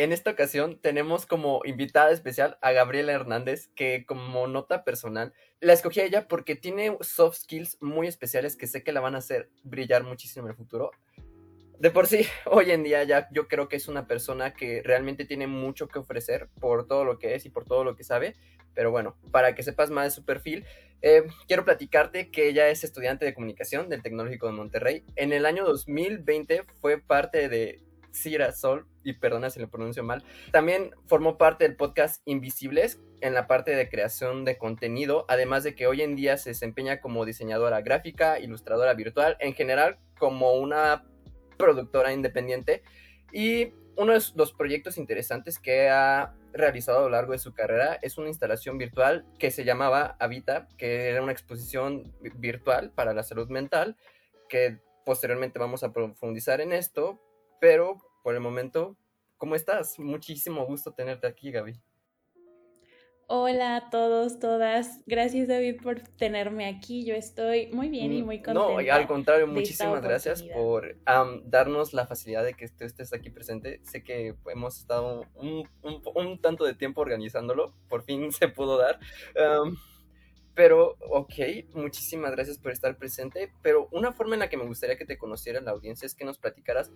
en esta ocasión tenemos como invitada especial a Gabriela Hernández, que como nota personal, la escogí a ella porque tiene soft skills muy especiales que sé que la van a hacer brillar muchísimo en el futuro. De por sí, hoy en día ya yo creo que es una persona que realmente tiene mucho que ofrecer por todo lo que es y por todo lo que sabe. Pero bueno, para que sepas más de su perfil, eh, quiero platicarte que ella es estudiante de comunicación del Tecnológico de Monterrey. En el año 2020 fue parte de Sol, y perdona si lo pronuncio mal, también formó parte del podcast Invisibles en la parte de creación de contenido, además de que hoy en día se desempeña como diseñadora gráfica, ilustradora virtual, en general como una productora independiente. Y uno de los proyectos interesantes que ha realizado a lo largo de su carrera es una instalación virtual que se llamaba Habita, que era una exposición virtual para la salud mental, que posteriormente vamos a profundizar en esto, pero por el momento, ¿cómo estás? Muchísimo gusto tenerte aquí, Gaby. Hola a todos, todas. Gracias David por tenerme aquí. Yo estoy muy bien y mm, muy contenta. No, al contrario, muchísimas gracias por darnos la facilidad de que tú estés aquí presente. Sé que hemos estado un, tanto de tiempo organizándolo, por fin se pudo dar. Pero, ok, muchísimas gracias por estar presente. Pero una forma en la que me gustaría que te conociera la audiencia es que nos platicaras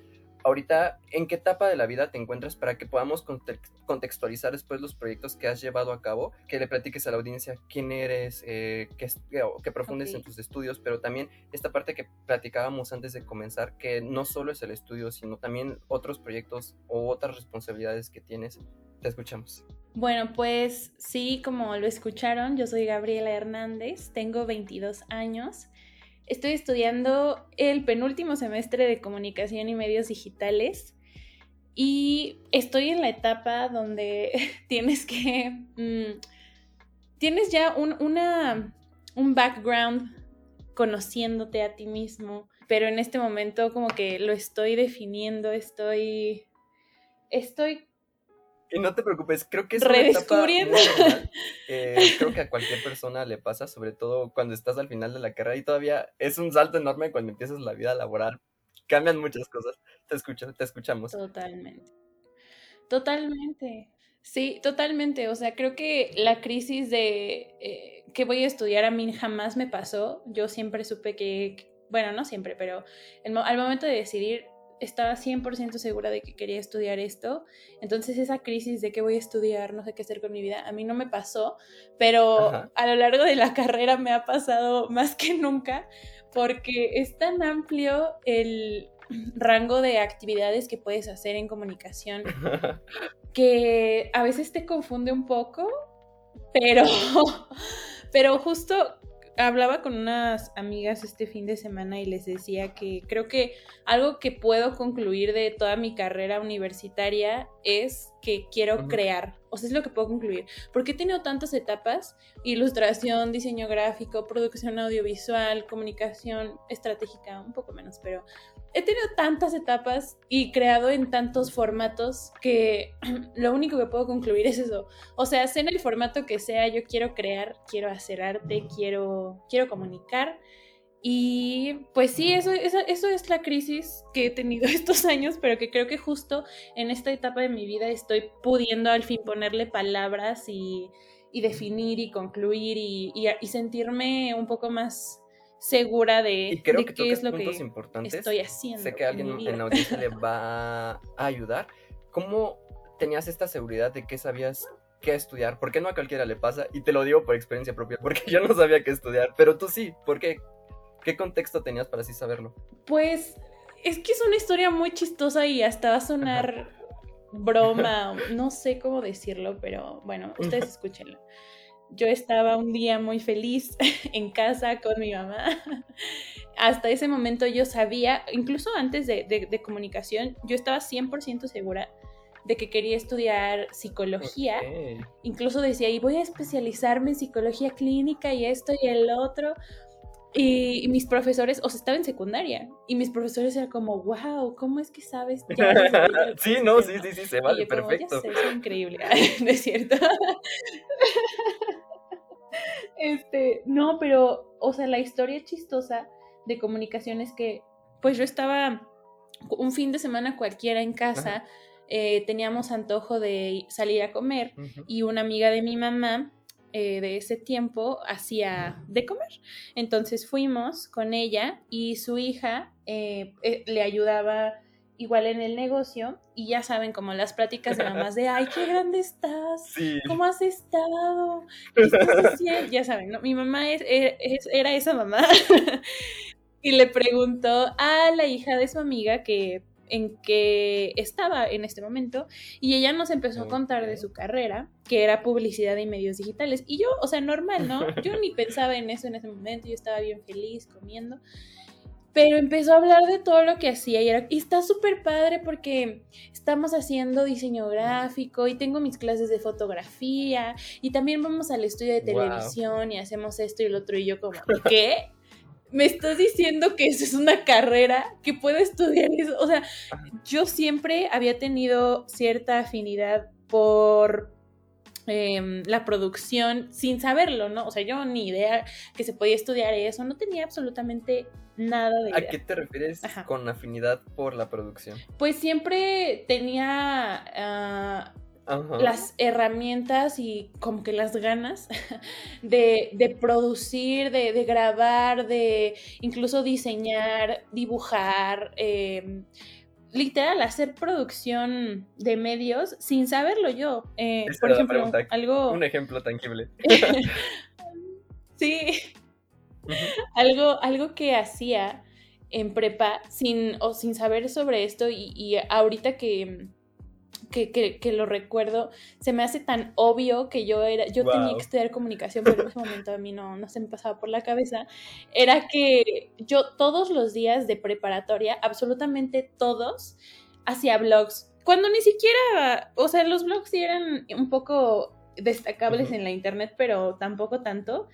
ahorita en qué etapa de la vida te encuentras para que podamos contextualizar después los proyectos que has llevado a cabo, que le platiques a la audiencia quién eres, eh, qué, profundes en tus estudios, pero también esta parte que platicábamos antes de comenzar, que no solo es el estudio, sino también otros proyectos o otras responsabilidades que tienes. Te escuchamos. Bueno, pues sí, como lo escucharon, yo soy Gabriela Hernández, tengo 22 años. Estoy estudiando el penúltimo semestre de comunicación y medios digitales y estoy en la etapa donde tienes que... Mm, tienes ya un, una, un background conociéndote a ti mismo, pero en este momento como que lo estoy definiendo, estoy... Estoy y no te preocupes, creo que es redescubriendo. Eh, creo que a cualquier persona le pasa, sobre todo cuando estás al final de la carrera y todavía es un salto enorme cuando empiezas la vida laboral. Cambian muchas cosas. Te escucho, te escuchamos. Totalmente. Totalmente. Sí, totalmente. O sea, creo que la crisis de eh, que voy a estudiar a mí jamás me pasó. Yo siempre supe que, bueno, no siempre, pero al momento de decidir estaba 100% segura de que quería estudiar esto. Entonces esa crisis de qué voy a estudiar, no sé qué hacer con mi vida, a mí no me pasó, pero a lo largo de la carrera me ha pasado más que nunca porque es tan amplio el rango de actividades que puedes hacer en comunicación que a veces te confunde un poco, pero, pero justo hablaba con unas amigas este fin de semana y les decía que creo que algo que puedo concluir de toda mi carrera universitaria es que quiero crear. O sea, es lo que puedo concluir. Porque he tenido tantas etapas, ilustración, diseño gráfico, producción audiovisual, comunicación estratégica, un poco menos, pero he tenido tantas etapas y creado en tantos formatos que lo único que puedo concluir es eso. O sea, sea en el formato que sea, yo quiero crear, quiero hacer arte, quiero, quiero comunicar. Y pues sí, eso, eso, eso, es la crisis que he tenido estos años, pero que creo que justo en esta etapa de mi vida estoy pudiendo al fin ponerle palabras y, y definir y concluir y, y sentirme un poco más segura de, creo qué es lo que estoy haciendo. Sé que alguien en, la audiencia le va a ayudar. ¿Cómo tenías esta seguridad de que sabías qué estudiar? ¿Por qué no a cualquiera le pasa? Y te lo digo por experiencia propia, porque yo no sabía qué estudiar, pero tú sí. ¿Por qué? ¿Qué contexto tenías para así saberlo? Pues es que es una historia muy chistosa y hasta va a sonar broma, no sé cómo decirlo, pero bueno, ustedes escúchenlo yo estaba un día muy feliz en casa con mi mamá. Hasta ese momento yo sabía, incluso antes de, comunicación, yo estaba 100% segura de que quería estudiar psicología. Incluso decía, y voy a especializarme en psicología clínica y esto y el otro. Y, mis profesores, o sea, estaba en secundaria, y mis profesores eran como, wow, ¿cómo es que sabes? sí, no, sí, sí, sí, se vale, perfecto. es increíble, ¿no es cierto? este, no, pero, o sea, la historia chistosa de comunicación es que, pues yo estaba un fin de semana cualquiera en casa, eh, teníamos antojo de salir a comer y una amiga de mi mamá eh, de ese tiempo hacía de comer. Entonces fuimos con ella y su hija eh, le ayudaba igual en el negocio y ya saben como las pláticas de mamás de ay qué grande estás cómo has estado ya saben no mi mamá es, era esa mamá. Y le preguntó a la hija de su amiga que en que estaba en este momento y ella nos empezó a contar de su carrera, que era publicidad y medios digitales. Y yo, o sea, normal, ¿no? Yo ni pensaba en eso en ese momento, yo estaba bien feliz comiendo. Pero empezó a hablar de todo lo que hacía y, era, y está súper padre porque estamos haciendo diseño gráfico y tengo mis clases de fotografía y también vamos al estudio de televisión y hacemos esto y lo otro y yo como, ¿qué? Me estás diciendo que eso es una carrera, que puedo estudiar eso. O sea, yo siempre había tenido cierta afinidad por em, la producción sin saberlo, ¿no? O sea, yo ni idea que se podía estudiar eso, no tenía absolutamente nada de idea. ¿A qué te refieres con afinidad por la producción? Pues siempre tenía... Las herramientas y como que las ganas de, producir, de, grabar, de incluso diseñar, dibujar, em, literal, hacer producción de medios sin saberlo yo. Eh, por ejemplo, algo... Un ejemplo tangible. sí. algo, algo que hacía en prepa sin, o sin saber sobre esto y ahorita que que, lo recuerdo, se me hace tan obvio que yo era, yo tenía que estudiar comunicación, pero en ese momento a mí no, no se me pasaba por la cabeza, era que yo todos los días de preparatoria, absolutamente todos, hacía blogs. Cuando ni siquiera, o sea, los blogs sí eran un poco destacables en la internet, pero tampoco tanto.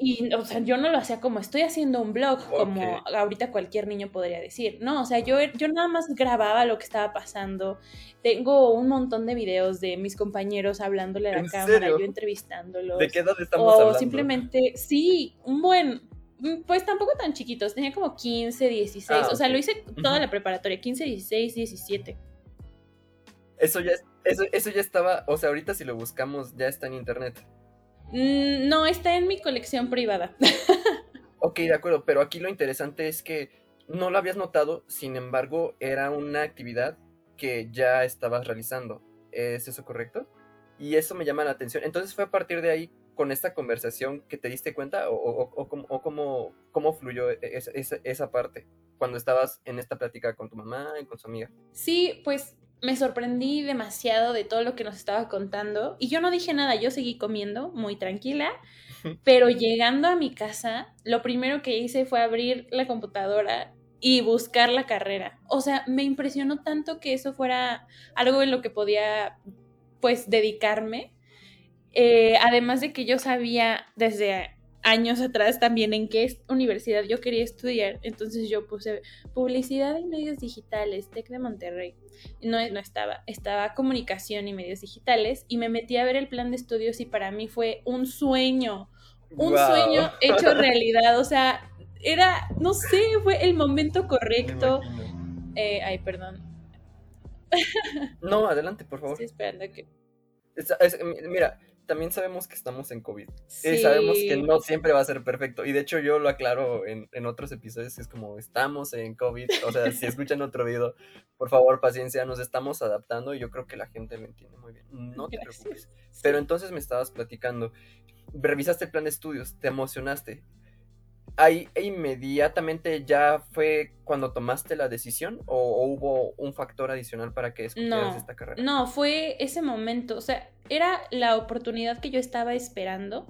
Y, o sea, yo no lo hacía como estoy haciendo un blog, como ahorita cualquier niño podría decir. No, o sea, yo, yo nada más grababa lo que estaba pasando. Tengo un montón de videos de mis compañeros hablándole a la cámara, yo entrevistándolos. ¿De qué edad estamos o simplemente, sí, un buen, mm, pues tampoco tan chiquitos, tenía como 15, 16, ah, o sea, lo hice toda la preparatoria, 15, 16, 17. Eso ya, eso, eso ya estaba, o sea, ahorita si lo buscamos ya está en internet. Mm, no, está en mi colección privada. ok, de acuerdo, pero aquí lo interesante es que no lo habías notado, sin embargo, era una actividad que ya estabas realizando. ¿Es eso correcto? Y eso me llama la atención. Entonces fue a partir de ahí, con esta conversación, que te diste cuenta o, o, cómo, cómo, fluyó e, esa, esa parte cuando estabas en esta plática con tu mamá y con su amiga. Sí, pues me sorprendí demasiado de todo lo que nos estaba contando y yo no dije nada, yo seguí comiendo muy tranquila, pero llegando a mi casa, lo primero que hice fue abrir la computadora y buscar la carrera. O sea, me impresionó tanto que eso fuera algo en lo que podía pues dedicarme. Eh, además de que yo sabía desde años atrás también en qué universidad yo quería estudiar. Entonces yo puse publicidad y medios digitales, TEC de Monterrey. No, no estaba, estaba comunicación y medios digitales y me metí a ver el plan de estudios y para mí fue un sueño, un sueño hecho realidad. O sea, era, no sé, fue el momento correcto. Eh, ay, perdón. No, adelante, por favor. Estoy esperando que... mira, también sabemos que estamos en COVID. Y sabemos que no siempre va a ser perfecto. Y de hecho yo lo aclaro en, otros episodios, es como estamos en COVID. O sea, si escuchan otro video, por favor, paciencia, nos estamos adaptando y yo creo que la gente lo entiende muy bien. No te preocupes. Pero entonces me estabas platicando, revisaste el plan de estudios, te emocionaste ahí inmediatamente ya fue cuando tomaste la decisión o, hubo un factor adicional para que escogieras esta carrera? No, fue ese momento, o sea, era la oportunidad que yo estaba esperando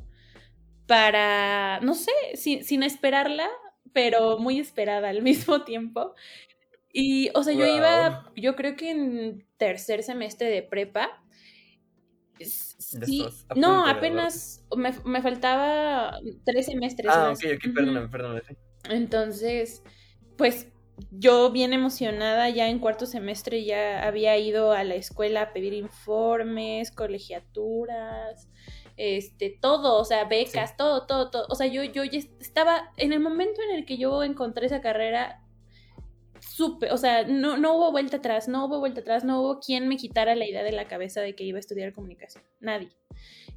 para, no sé, sin, esperarla, pero muy esperada al mismo tiempo. Y, o sea, yo iba, yo creo que en tercer semestre de prepa, Sí, no, apenas me, faltaba tres semestres. Ah, ok, ok, perdóname, perdóname. Entonces, pues yo bien emocionada, ya en cuarto semestre ya había ido a la escuela a pedir informes, colegiaturas, este, todo, o sea, becas, todo, todo, todo. O sea, yo, yo ya estaba, en el momento en el que yo encontré esa carrera, supe, o sea, no, no hubo vuelta atrás, no hubo vuelta atrás, no hubo quien me quitara la idea de la cabeza de que iba a estudiar comunicación, nadie.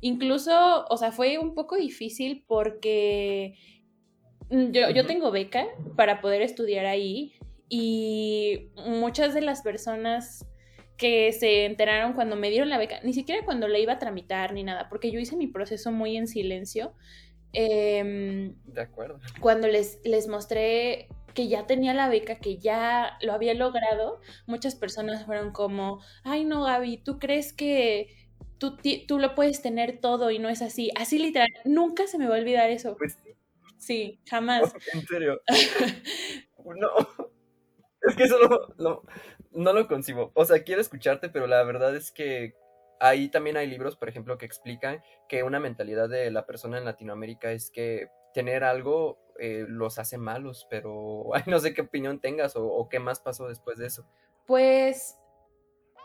Incluso, o sea, fue un poco difícil porque yo, yo tengo beca para poder estudiar ahí y muchas de las personas que se enteraron cuando me dieron la beca, ni siquiera cuando la iba a tramitar ni nada, porque yo hice mi proceso muy en silencio. Em, de acuerdo. Cuando les, les mostré que ya tenía la beca, que ya lo había logrado, muchas personas fueron como, ay no, Gaby, ¿tú crees que tú, tú lo puedes tener todo y no es así? Así literal, nunca se me va a olvidar eso. Pues sí. jamás. en serio. no. Es que eso no, no lo concibo. O sea, quiero escucharte, pero la verdad es que ahí también hay libros, por ejemplo, que explican que una mentalidad de la persona en Latinoamérica es que tener algo eh, los hace malos, pero no sé qué opinión tengas o, qué más pasó después de eso. Pues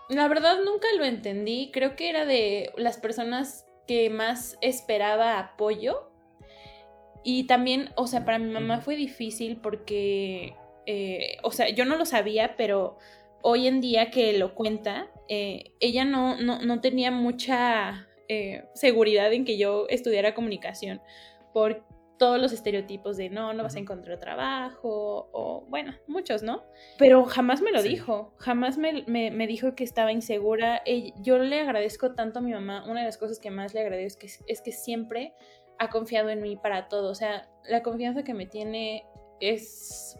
la verdad nunca lo entendí, creo que era de las personas que más esperaba apoyo. Y también, o sea, para mi mamá fue difícil porque, eh, o sea, yo no lo sabía, pero hoy en día que lo cuenta, eh, ella no, no, tenía mucha seguridad en que yo estudiara comunicación, porque todos los estereotipos de no, no vas a encontrar trabajo, o bueno, muchos, ¿no? Pero jamás me lo dijo, jamás me, dijo que estaba insegura. Yo le agradezco tanto a mi mamá, una de las cosas que más le agradezco es que, es que siempre ha confiado en mí para todo, o sea, la confianza que me tiene es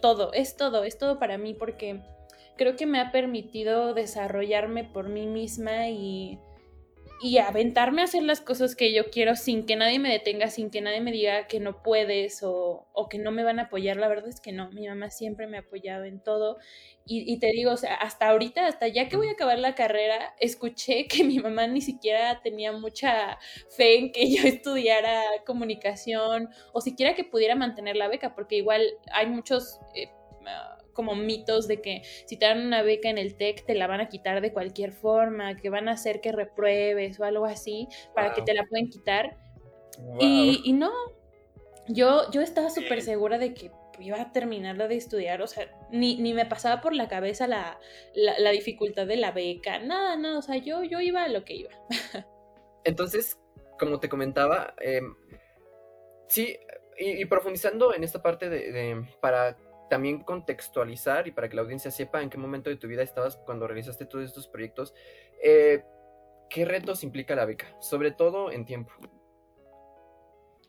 todo, es todo, es todo para mí porque creo que me ha permitido desarrollarme por mí misma y y aventarme a hacer las cosas que yo quiero sin que nadie me detenga, sin que nadie me diga que no puedes o, que no me van a apoyar. La verdad es que no, mi mamá siempre me ha apoyado en todo. Y, te digo, o sea, hasta ahorita, hasta ya que voy a acabar la carrera, escuché que mi mamá ni siquiera tenía mucha fe en que yo estudiara comunicación o siquiera que pudiera mantener la beca, porque igual hay muchos... Eh, como mitos de que si te dan una beca en el TEC te la van a quitar de cualquier forma, que van a hacer que repruebes o algo así para que te la pueden quitar. Y, no, yo, yo estaba súper segura de que iba a terminar de estudiar, o sea, ni, ni me pasaba por la cabeza la, la, dificultad de la beca, nada, nada, o sea, yo, yo iba a lo que iba. Entonces, como te comentaba, em, sí, y, profundizando en esta parte de, de, para también contextualizar y para que la audiencia sepa en qué momento de tu vida estabas cuando realizaste todos estos proyectos, eh, ¿qué retos implica la beca? Sobre todo en tiempo.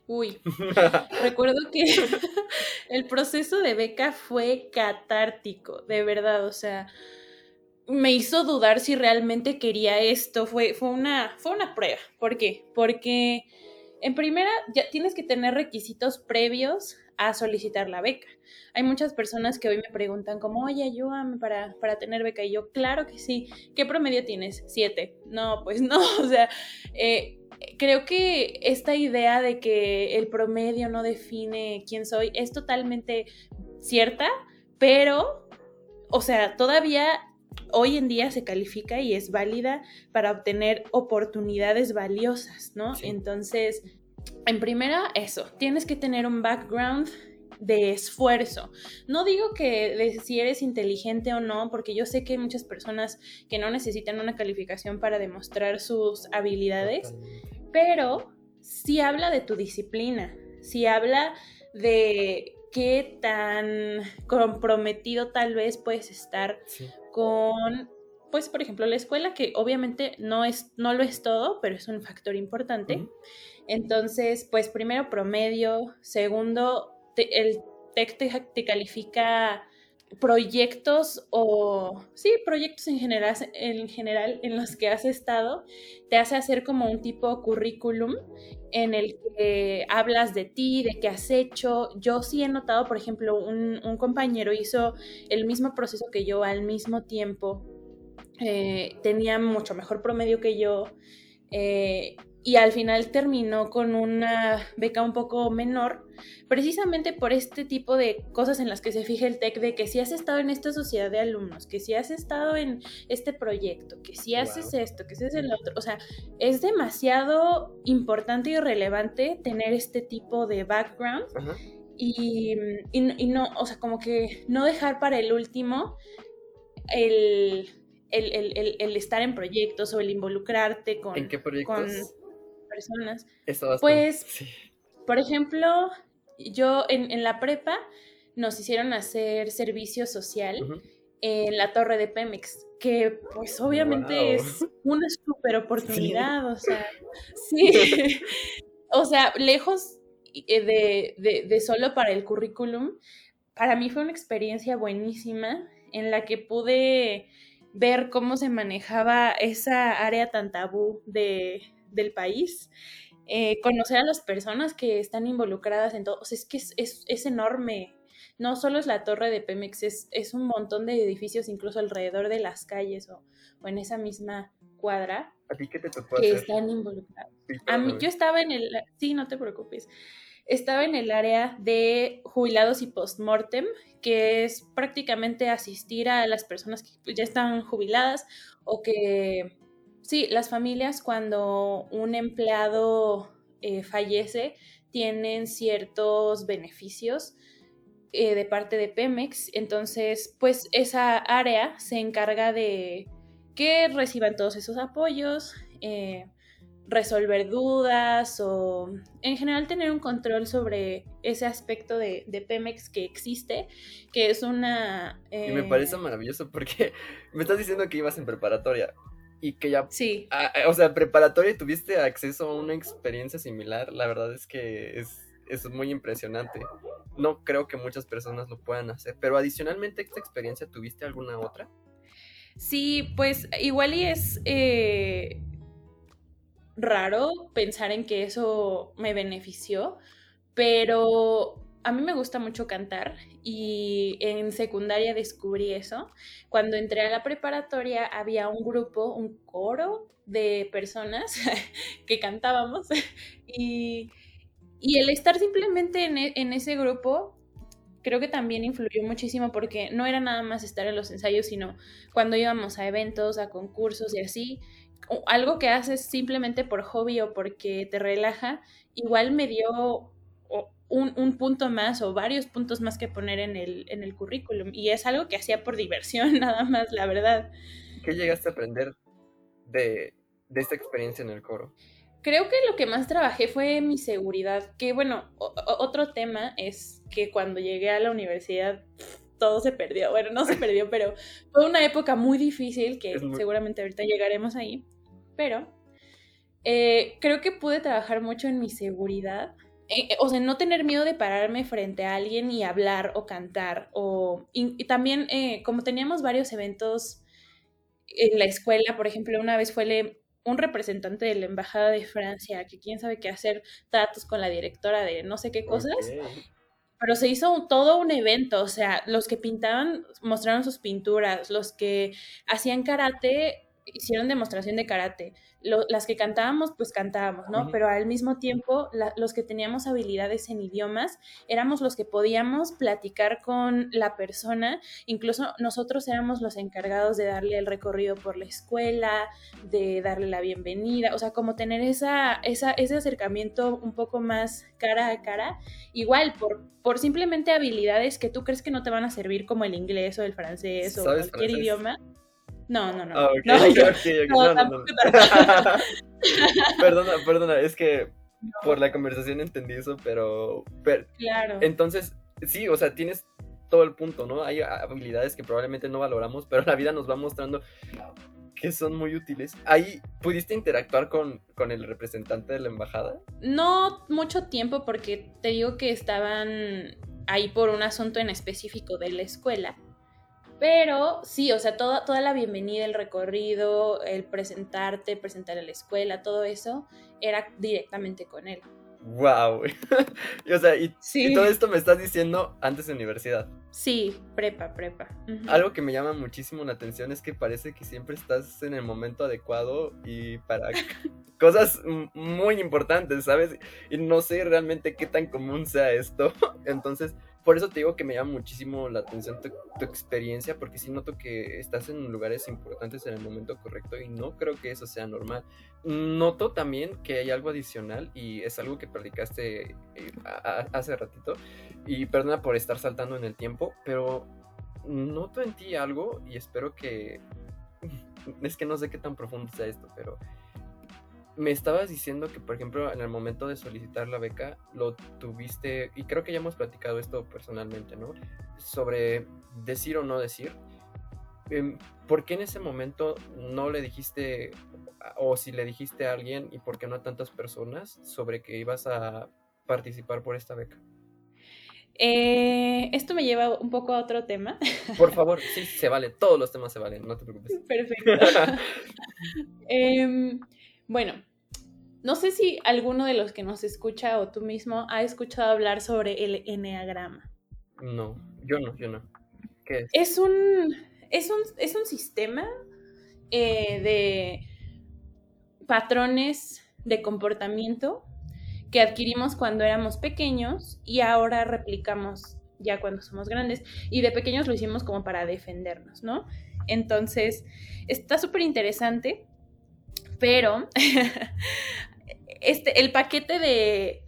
Uy, recuerdo que el proceso de beca fue catártico, de verdad, o sea, me hizo dudar si realmente quería esto, fue, fue, una, fue una prueba. ¿Por qué? Porque en primera ya tienes que tener requisitos previos a solicitar la beca. Hay muchas personas que hoy me preguntan como, oye, ayúdame para, para tener beca. Y yo, claro que sí. ¿Qué promedio tienes? Siete. No, pues no. O sea, eh, creo que esta idea de que el promedio no define quién soy es totalmente cierta, pero, o sea, todavía hoy en día se califica y es válida para obtener oportunidades valiosas, ¿no? Entonces, en primera, eso, tienes que tener un background de esfuerzo. No digo que si eres inteligente o no, porque yo sé que hay muchas personas que no necesitan una calificación para demostrar sus habilidades, pero sí habla de tu disciplina, sí habla de qué tan comprometido tal vez puedes estar con pues por ejemplo la escuela que obviamente no es no lo es todo pero es un factor importante entonces pues primero promedio segundo el TEC te, califica proyectos o sí, proyectos en general, en general en los que has estado, te hace hacer como un tipo currículum en el que hablas de ti, de qué has hecho. Yo sí he notado, por ejemplo, un, compañero hizo el mismo proceso que yo al mismo tiempo, eh, tenía mucho mejor promedio que yo. Eh, y al final terminó con una beca un poco menor, precisamente por este tipo de cosas en las que se fija el TEC, de que si has estado en esta sociedad de alumnos, que si has estado en este proyecto, que si haces esto, que si haces el otro, o sea, es demasiado importante y relevante tener este tipo de background. y, y, no, o sea, como que no dejar para el último el, el, estar en proyectos o el involucrarte con, ¿En qué proyectos? con personas. pues, por ejemplo, yo en, la prepa nos hicieron hacer servicio social en la torre de Pemex, que pues obviamente es una super oportunidad, o sea, sí, o sea, lejos eh, de, de, solo para el currículum, para mí fue una experiencia buenísima en la que pude ver cómo se manejaba esa área tan tabú de, del país, eh, conocer a las personas que están involucradas en todo, o sea, es que es, es, enorme, no solo es la torre de Pemex, es, es, un montón de edificios incluso alrededor de las calles o, o en esa misma cuadra. ¿A ti qué te tocó que están involucrados. a mí, yo estaba en el, sí, no te preocupes, estaba en el área de jubilados y postmortem, que es prácticamente asistir a las personas que ya están jubiladas o que, sí, las familias cuando un empleado eh, fallece tienen ciertos beneficios eh, de parte de Pemex, entonces pues esa área se encarga de que reciban todos esos apoyos, eh, resolver dudas o en general tener un control sobre ese aspecto de, Pemex que existe, que es una... Y me parece maravilloso porque me estás diciendo que ibas en preparatoria y que ya... Sí. O sea, preparatoria tuviste acceso a una experiencia similar, la verdad es que es, es muy impresionante. No creo que muchas personas lo puedan hacer, pero adicionalmente a esta experiencia, ¿tuviste alguna otra? Sí, pues igual y es... Eh raro pensar en que eso me benefició, pero a mí me gusta mucho cantar y en secundaria descubrí eso. Cuando entré a la preparatoria había un grupo, un coro de personas que cantábamos y, el estar simplemente en, e, en ese grupo creo que también influyó muchísimo porque no era nada más estar en los ensayos, sino cuando íbamos a eventos, a concursos y así, algo que haces simplemente por hobby o porque te relaja, igual me dio un, punto más o varios puntos más que poner en el, en el currículum. Y es algo que hacía por diversión, nada más, la verdad. ¿Qué llegaste a aprender de, de esta experiencia en el coro? Creo que lo que más trabajé fue mi seguridad, que bueno, otro tema es que cuando llegué a la universidad todo se perdió, bueno, no se perdió, pero fue una época muy difícil que seguramente ahorita llegaremos ahí pero eh, creo que pude trabajar mucho en mi seguridad. Eh, eh, o sea, no tener miedo de pararme frente a alguien y hablar o cantar. O, y, también, como teníamos varios eventos en la escuela, por ejemplo, una vez fue un representante de la Embajada de Francia, que quién sabe qué hacer tratos con la directora de no sé qué cosas. Pero se hizo todo un evento, o sea, los que pintaban mostraron sus pinturas, los que hacían karate hicieron demostración de karate. las que cantábamos, pues cantábamos, ¿no? Pero al mismo tiempo, los que teníamos habilidades en idiomas, éramos los que podíamos platicar con la persona. Incluso nosotros éramos los encargados de darle el recorrido por la escuela, de darle la bienvenida, o sea, como tener esa, esa, ese acercamiento un poco más cara a cara. Igual, por, por simplemente habilidades que tú crees que no te van a servir como el inglés o el francés o cualquier idioma no, no, no. perdona, perdona, es que por la conversación entendí eso, pero, Claro. Entonces, sí, o sea, tienes todo el punto, ¿no? Hay habilidades que probablemente no valoramos, pero la vida nos va mostrando que son muy útiles. ¿Ahí pudiste interactuar con, con el representante de la embajada? No mucho tiempo porque te digo que estaban ahí por un asunto en específico de la escuela. Pero sí, o sea, toda, toda la bienvenida, el recorrido, el presentarte, presentar a la escuela, todo eso era directamente con él. ¡Wow! o sea, y, todo esto me estás diciendo antes de universidad. Sí, prepa, prepa. Algo que me llama muchísimo la atención es que parece que siempre estás en el momento adecuado y para cosas muy importantes, ¿sabes? Y no sé realmente qué tan común sea esto. Entonces, por eso te digo que me llama muchísimo la atención tu, experiencia, porque sí noto que estás en lugares importantes en el momento correcto y no creo que eso sea normal. Noto también que hay algo adicional y es algo que predicaste eh, hace ratito, y perdona por estar saltando en el tiempo, pero noto en ti algo y espero que... Es que no sé qué tan profundo sea esto, pero me estabas diciendo que, por ejemplo, en el momento de solicitar la beca, lo tuviste, y creo que ya hemos platicado esto personalmente, ¿no? Sobre decir o no decir. Em, ¿Por qué en ese momento no le dijiste, o si le dijiste a alguien, y por qué no a tantas personas, sobre que ibas a participar por esta beca? Eh, esto me lleva un poco a otro tema. Por favor, sí, se vale, todos los temas se valen, no te preocupes. Perfecto. eh, bueno, no sé si alguno de los que nos escucha o tú mismo ha escuchado hablar sobre el enneagrama. No, yo no, yo no. ¿Qué es? Es un, es un, es un sistema eh, de patrones de comportamiento que adquirimos cuando éramos pequeños y ahora replicamos ya cuando somos grandes. Y de pequeños lo hicimos como para defendernos, ¿no? Entonces, está súper interesante pero este, el paquete de,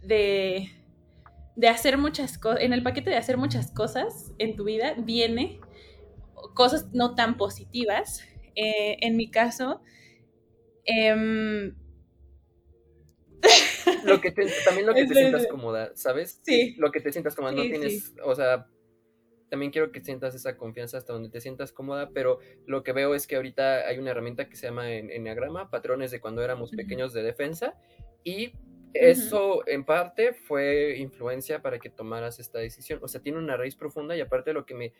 de, hacer muchas cosas, en el paquete de hacer muchas cosas en tu vida viene cosas no tan positivas. Eh, en mi caso, em, lo que también lo que te sientas cómoda, ¿sabes? Sí. Lo que te sientas cómoda, no tienes, o sea, también quiero que sientas esa confianza hasta donde te sientas cómoda, pero lo que veo es que ahorita hay una herramienta que se llama Enneagrama, patrones de cuando éramos pequeños de defensa, y eso en parte fue influencia para que tomaras esta decisión. O sea, tiene una raíz profunda y aparte lo que me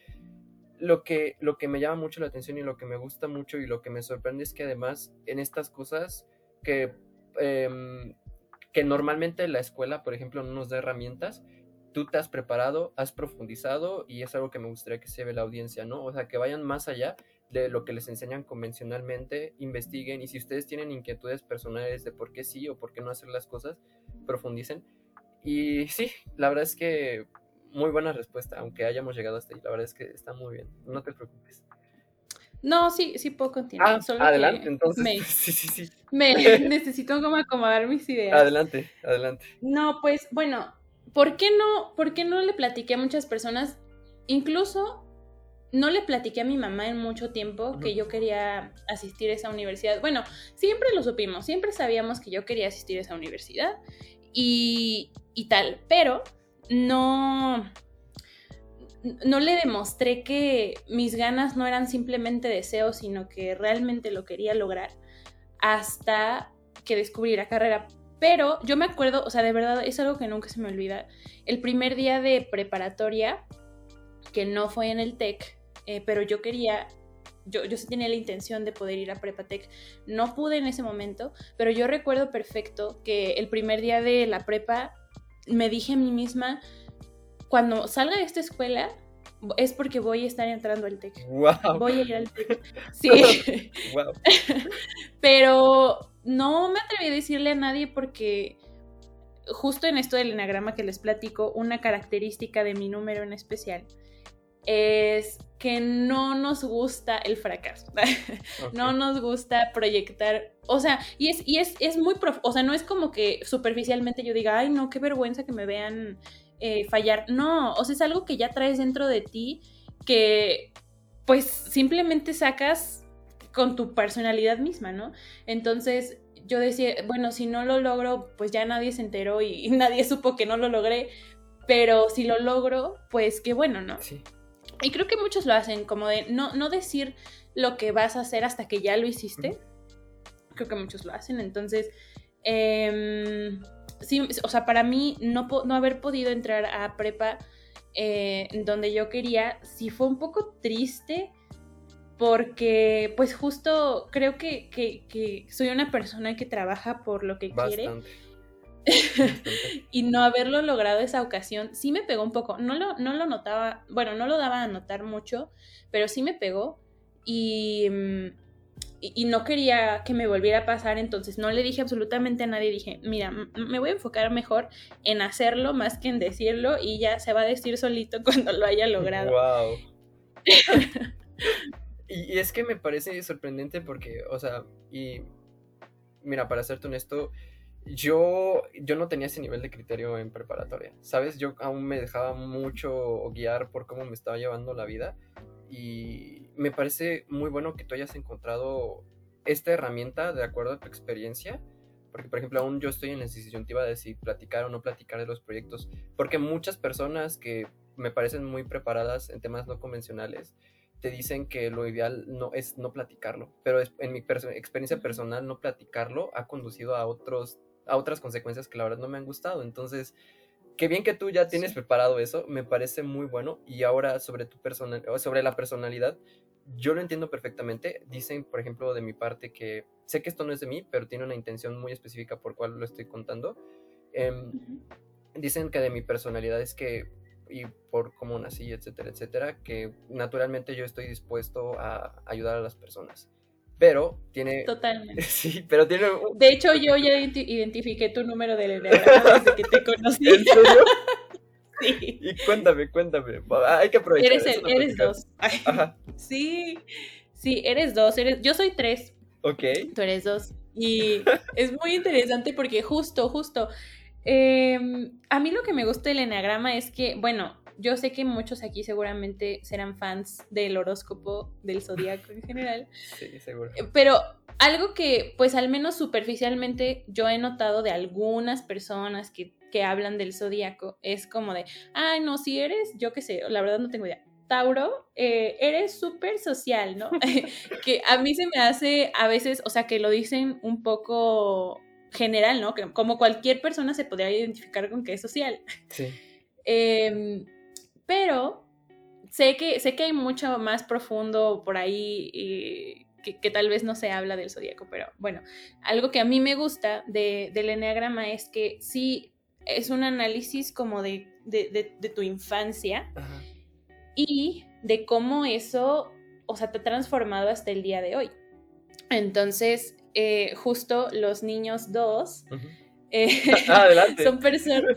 lo que, lo que me llama mucho la atención y lo que me gusta mucho y lo que me sorprende es que además en estas cosas que, em, que normalmente la escuela, por ejemplo, no nos da herramientas, tú te has preparado, has profundizado y es algo que me gustaría que se ve la audiencia, ¿no? O sea, que vayan más allá de lo que les enseñan convencionalmente, investiguen y si ustedes tienen inquietudes personales de por qué sí o por qué no hacer las cosas, profundicen. Y sí, la verdad es que muy buena respuesta, aunque hayamos llegado hasta ahí, la verdad es que está muy bien, no te preocupes. No, sí, sí puedo continuar. Ah, adelante, entonces. sí, sí, sí. Me necesito como acomodar mis ideas. Adelante, adelante. No, pues bueno, ¿por qué no, por qué no le platiqué a muchas personas? Incluso no le platiqué a mi mamá en mucho tiempo que yo quería asistir a esa universidad. Bueno, siempre lo supimos, siempre sabíamos que yo quería asistir a esa universidad y, y tal, pero no, no le demostré que mis ganas no eran simplemente deseos, sino que realmente lo quería lograr hasta que descubrí la carrera. Pero yo me acuerdo, o sea, de verdad es algo que nunca se me olvida. El primer día de preparatoria, que no fue en el TEC, eh, pero yo quería, yo, yo sí tenía la intención de poder ir a Prepatec. No pude en ese momento, pero yo recuerdo perfecto que el primer día de la prepa me dije a mí misma, cuando salga de esta escuela, es porque voy a estar entrando al TEC. Wow. Voy a ir al TEC. Sí. wow. Pero no me atreví a decirle a nadie porque justo en esto del enagrama que les platico, una característica de mi número en especial es que no nos gusta el fracaso. No nos gusta proyectar, o sea, y es, y es, es muy, o sea, no es como que superficialmente yo diga, ay, no, qué vergüenza que me vean eh, fallar. No, o sea, es algo que ya traes dentro de ti que pues simplemente sacas con tu personalidad misma, ¿no? Entonces yo decía, bueno, si no lo logro, pues ya nadie se enteró y, nadie supo que no lo logré, pero si lo logro, pues qué bueno, ¿no? Sí. Y creo que muchos lo hacen, como de no, no decir lo que vas a hacer hasta que ya lo hiciste. Creo que muchos lo hacen, entonces, eh, sí, o sea, para mí no, no haber podido entrar a prepa eh, donde yo quería, sí fue un poco triste porque pues justo creo que, soy una persona que trabaja por lo que quiere. y no haberlo logrado esa ocasión sí me pegó un poco. No lo, no lo notaba, bueno, no lo daba a notar mucho, pero sí me pegó. Y, y, no quería que me volviera a pasar, entonces no le dije absolutamente a nadie, dije, mira, me voy a enfocar mejor en hacerlo más que en decirlo y ya se va a decir solito cuando lo haya logrado. Wow. y, es que me parece sorprendente porque, o sea, y mira, para serte honesto, yo, yo no tenía ese nivel de criterio en preparatoria, ¿sabes? Yo aún me dejaba mucho guiar por cómo me estaba llevando la vida y me parece muy bueno que tú hayas encontrado esta herramienta de acuerdo a tu experiencia. Porque, por ejemplo, aún yo estoy en la disyuntiva de si platicar o no platicar de los proyectos. Porque muchas personas que me parecen muy preparadas en temas no convencionales te dicen que lo ideal no es no platicarlo. Pero en mi experiencia personal, no platicarlo ha conducido a, otros, a otras consecuencias que la verdad no me han gustado. Entonces, qué bien que tú ya tienes preparado eso, me parece muy bueno. Y ahora sobre tu personal, sobre la personalidad, yo lo entiendo perfectamente. Dicen, por ejemplo, de mi parte que sé que esto no es de mí, pero tiene una intención muy específica por cual lo estoy contando. Em, dicen que de mi personalidad es que, y por cómo nací, etcétera, etcétera, que naturalmente yo estoy dispuesto a ayudar a las personas pero tiene... Totalmente. Sí, pero tiene... De hecho, yo ya identifiqué tu número de desde que te conocí. ¿En serio? Sí. Y cuéntame, cuéntame. Hay que aprovechar. Eres, el, eres dos. Ajá. Sí, sí, eres dos. Eres, yo soy tres. Ok. Tú eres dos. Y es muy interesante porque justo, justo. Em, a mí lo que me gusta del enneagrama es que, bueno, yo sé que muchos aquí seguramente serán fans del horóscopo del zodiaco en general. Sí, seguro. Pero algo que, pues al menos superficialmente, yo he notado de algunas personas que, que hablan del zodiaco es como de, ay, no, si eres, yo qué sé, la verdad no tengo idea. Tauro, eh, eres súper social, ¿no? que a mí se me hace a veces, o sea, que lo dicen un poco general, ¿no? Que como cualquier persona se podría identificar con que es social. Sí. Eh, pero sé que, sé que hay mucho más profundo por ahí que, tal vez no se habla del zodíaco, pero bueno, algo que a mí me gusta de, del enneagrama es que sí es un análisis como de, tu infancia y de cómo eso, o sea, te ha transformado hasta el día de hoy. Entonces, eh, justo los niños dos... Eh, Adelante. son personas.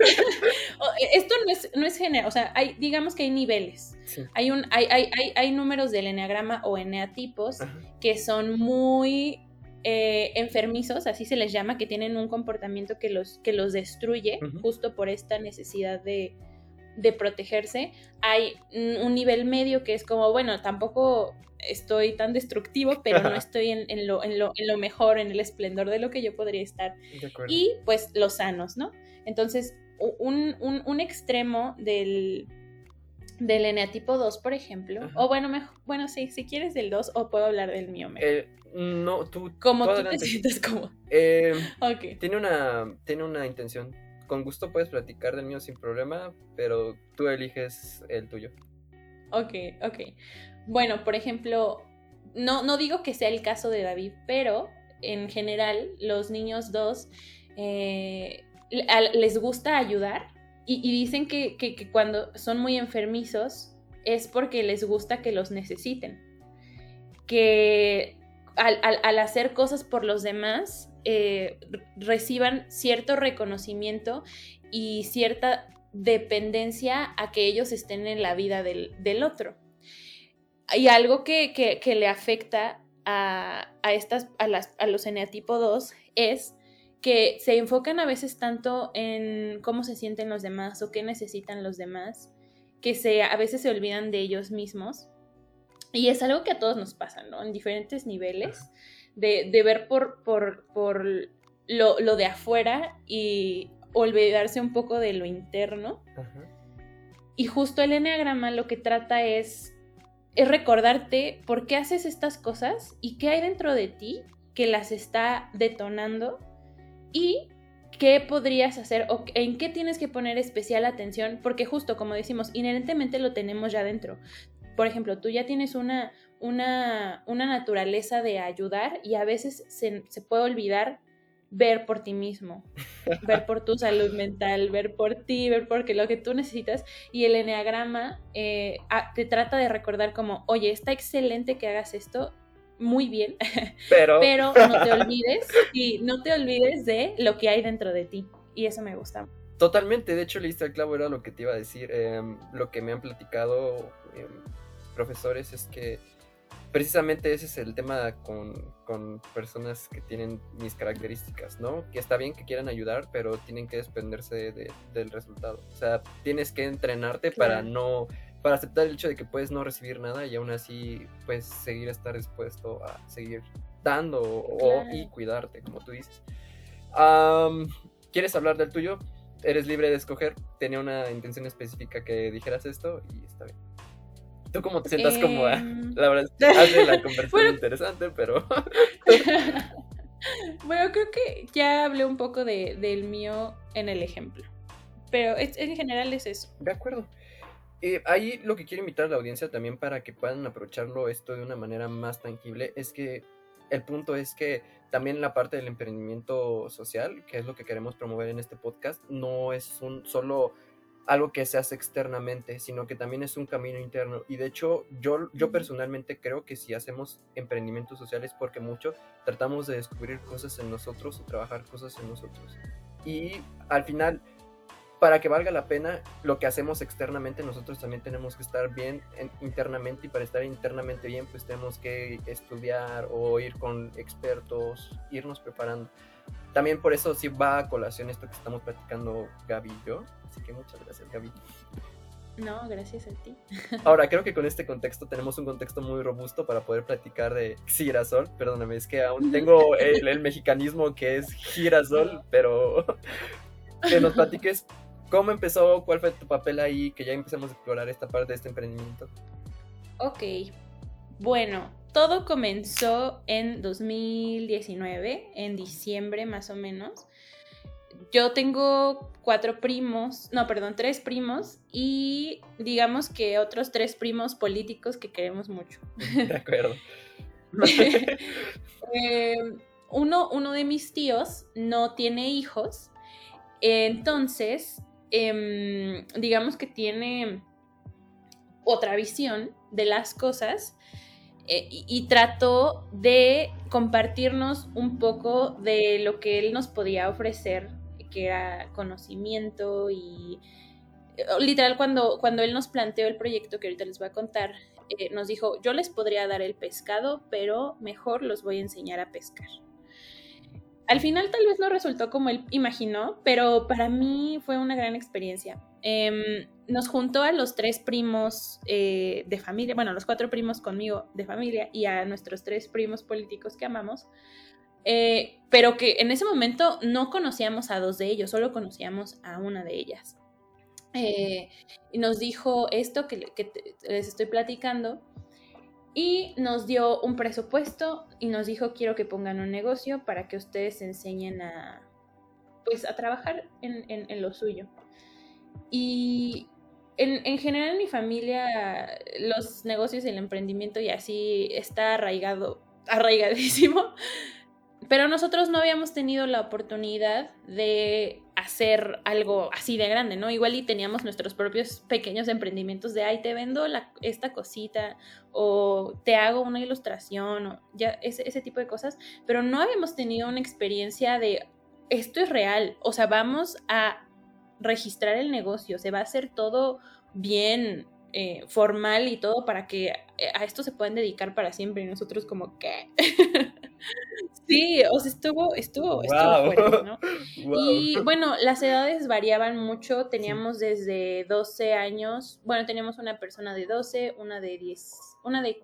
Eh, esto no es, no es general, o sea, hay, digamos que hay niveles. Hay, un, hay, hay, hay, números del eneagrama o eneatipos que son muy eh, enfermizos, así se les llama, que tienen un comportamiento que los, que los destruye justo por esta necesidad de, de protegerse. Hay un nivel medio que es como, bueno, tampoco estoy tan destructivo, pero no estoy en, lo, en, lo, en, lo, mejor, en el esplendor de lo que yo podría estar. Y pues los sanos, ¿no? Entonces, un, un, extremo del, del eneatipo 2, por ejemplo, o bueno, mejor, bueno, sí, si quieres del 2, o puedo hablar del mío mejor. Eh, no, tú. Como tú, te sientes como. Eh, tiene, una, tiene una intención. Con gusto puedes platicar del mío sin problema, pero tú eliges el tuyo. Ok, ok. Bueno, por ejemplo, no, no digo que sea el caso de David, pero en general los niños dos eh, les gusta ayudar y, dicen que, cuando son muy enfermizos es porque les gusta que los necesiten. Que al, hacer cosas por los demás eh, reciban cierto reconocimiento y cierta dependencia a que ellos estén en la vida del, otro. Y algo que, le afecta a, estas, a, las, a los eneatipo 2 es que se enfocan a veces tanto en cómo se sienten los demás o qué necesitan los demás, que se, a veces se olvidan de ellos mismos. Y es algo que a todos nos pasa, ¿no? En diferentes niveles, de, ver por, por, por lo, lo, de afuera y olvidarse un poco de lo interno. Y justo el enneagrama lo que trata es, es recordarte por qué haces estas cosas y qué hay dentro de ti que las está detonando y qué podrías hacer o en qué tienes que poner especial atención, porque justo como decimos, inherentemente lo tenemos ya dentro. Por ejemplo, tú ya tienes una, una, una naturaleza de ayudar y a veces se, se puede olvidar ver por ti mismo, ver por tu salud mental, ver por ti, ver por lo que tú necesitas. Y el enneagrama eh, te trata de recordar como, oye, está excelente que hagas esto, muy bien, pero, pero no te olvides, y no te olvides de lo que hay dentro de ti. Y eso me gusta. Totalmente, de hecho, leíste al clavo, era lo que te iba a decir. Em, lo que me han platicado em, profesores es que precisamente ese es el tema con, personas que tienen mis características, ¿no? Que está bien que quieran ayudar, pero tienen que desprenderse del resultado. O sea, tienes que entrenarte para no, para aceptar el hecho de que puedes no recibir nada y aún así, pues, seguir estar dispuesto a seguir dando o, y cuidarte, como tú dices. ¿Quieres hablar del tuyo? Eres libre de escoger. Tenía una intención específica que dijeras esto y está bien. ¿Tú cómo te sientas como cómoda? Em, la verdad hace la conversación interesante, pero... bueno, creo que ya hablé un poco de, del mío en el ejemplo. Pero en general es eso. De acuerdo. Eh, ahí lo que quiero invitar a la audiencia también para que puedan aprovecharlo esto de una manera más tangible es que el punto es que también la parte del emprendimiento social, que es lo que queremos promover en este podcast, no es un solo algo que se hace externamente, sino que también es un camino interno. Y de hecho, yo, yo personalmente creo que si hacemos emprendimientos sociales, porque mucho tratamos de descubrir cosas en nosotros o trabajar cosas en nosotros. Y al final, para que valga la pena, lo que hacemos externamente, nosotros también tenemos que estar bien internamente y para estar internamente bien, pues tenemos que estudiar o ir con expertos, irnos preparando. También por eso sí va a colación esto que estamos platicando Gaby y yo, Así que muchas gracias, Gaby. No, gracias a ti. Ahora, creo que con este contexto tenemos un contexto muy robusto para poder platicar de girasol. Perdóname, es que aún tengo el, mexicanismo que es girasol, pero que nos platiques cómo empezó, cuál fue tu papel ahí, que ya empecemos a explorar esta parte de este emprendimiento. Ok, bueno, todo comenzó en 2019, en diciembre más o menos yo tengo cuatro primos, no, perdón, tres primos y digamos que otros tres primos políticos que queremos mucho. De acuerdo. Em, uno, uno de mis tíos no tiene hijos, entonces, em, digamos que tiene otra visión de las cosas eh, y, trató de compartirnos un poco de lo que él nos podía ofrecer que era conocimiento y eh, literal cuando, cuando él nos planteó el proyecto que ahorita les voy a contar, eh, nos dijo, yo les podría dar el pescado, pero mejor los voy a enseñar a pescar. Al final tal vez no resultó como él imaginó, pero para mí fue una gran experiencia. Em, nos juntó a los tres primos eh, de familia, bueno, los cuatro primos conmigo de familia y a nuestros tres primos políticos que amamos eh, pero que en ese momento no conocíamos a dos de ellos, solo conocíamos a una de ellas. Eh, y nos dijo esto que, les estoy platicando y nos dio un presupuesto y nos dijo quiero que pongan un negocio para que ustedes enseñen a pues a trabajar en, lo suyo. Y en, en, general en mi familia los negocios y el emprendimiento y así está arraigado, arraigadísimo pero nosotros no habíamos tenido la oportunidad de hacer algo así de grande, ¿no? Igual y teníamos nuestros propios pequeños emprendimientos de, ay, te vendo esta cosita o te hago una ilustración o ya ese, ese tipo de cosas, pero no habíamos tenido una experiencia de, esto es real, o sea, vamos a registrar el negocio, se va a hacer todo bien eh, formal y todo para que a esto se puedan dedicar para siempre y nosotros como, ¿qué? Sí, o sea, estuvo, estuvo, estuvo fuerte, ¿no? Y bueno, las edades variaban mucho, teníamos desde 12 años, bueno, teníamos una persona de 12, una de 10, una de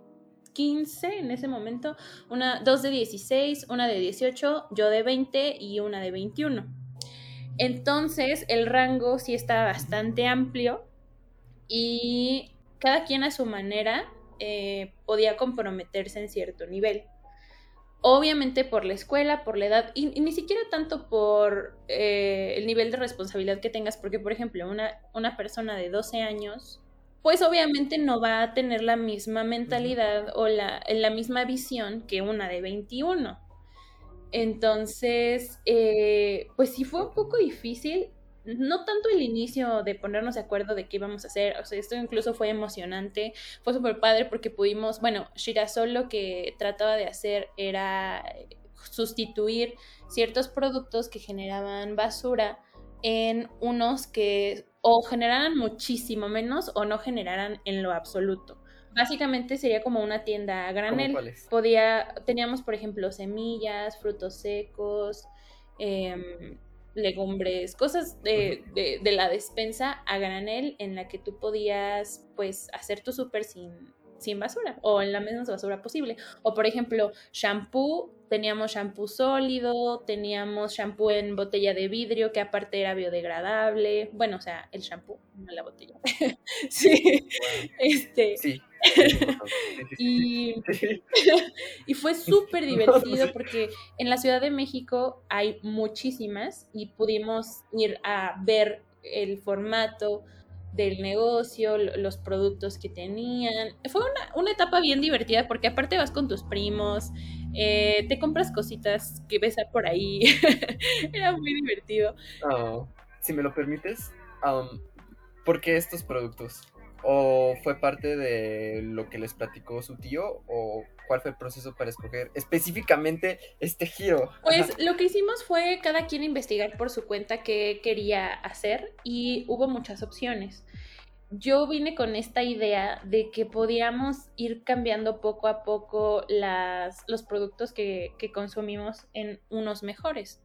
15 en ese momento, una, dos de 16, una de 18, yo de 20 y una de 21. Entonces, el rango sí está bastante amplio y cada quien a su manera eh, podía comprometerse en cierto nivel. Obviamente por la escuela, por la edad, y, ni siquiera tanto por eh, el nivel de responsabilidad que tengas, porque por ejemplo, una, una persona de 12 años, pues obviamente no va a tener la misma mentalidad o la, la misma visión que una de 21. Entonces, eh, pues sí fue un poco difícil, no tanto el inicio de ponernos de acuerdo de qué íbamos a hacer, o sea, esto incluso fue emocionante, fue súper padre porque pudimos, bueno, Shirasol lo que trataba de hacer era sustituir ciertos productos que generaban basura en unos que o generaran muchísimo menos o no generaran en lo absoluto. Básicamente sería como una tienda a granel. Podía, teníamos, por ejemplo, semillas, frutos secos, eh, legumbres, cosas de, de, la despensa a granel en la que tú podías pues hacer tu súper sin, sin basura o en la menos basura posible. O por ejemplo, shampoo, teníamos shampoo sólido, teníamos shampoo en botella de vidrio que aparte era biodegradable. Bueno, o sea, el shampoo, no la botella. sí. Este, sí. y, y fue súper divertido porque en la Ciudad de México hay muchísimas y pudimos ir a ver el formato del negocio, los productos que tenían. Fue una, etapa bien divertida porque aparte vas con tus primos, eh, te compras cositas que ves por ahí. Era muy divertido. Oh, si me lo permites, ¿por qué estos productos? ¿O fue parte de lo que les platicó su tío? ¿O cuál fue el proceso para escoger específicamente este giro? Pues lo que hicimos fue cada quien investigar por su cuenta qué quería hacer y hubo muchas opciones. Yo vine con esta idea de que podíamos ir cambiando poco a poco las, los productos que, que consumimos en unos mejores.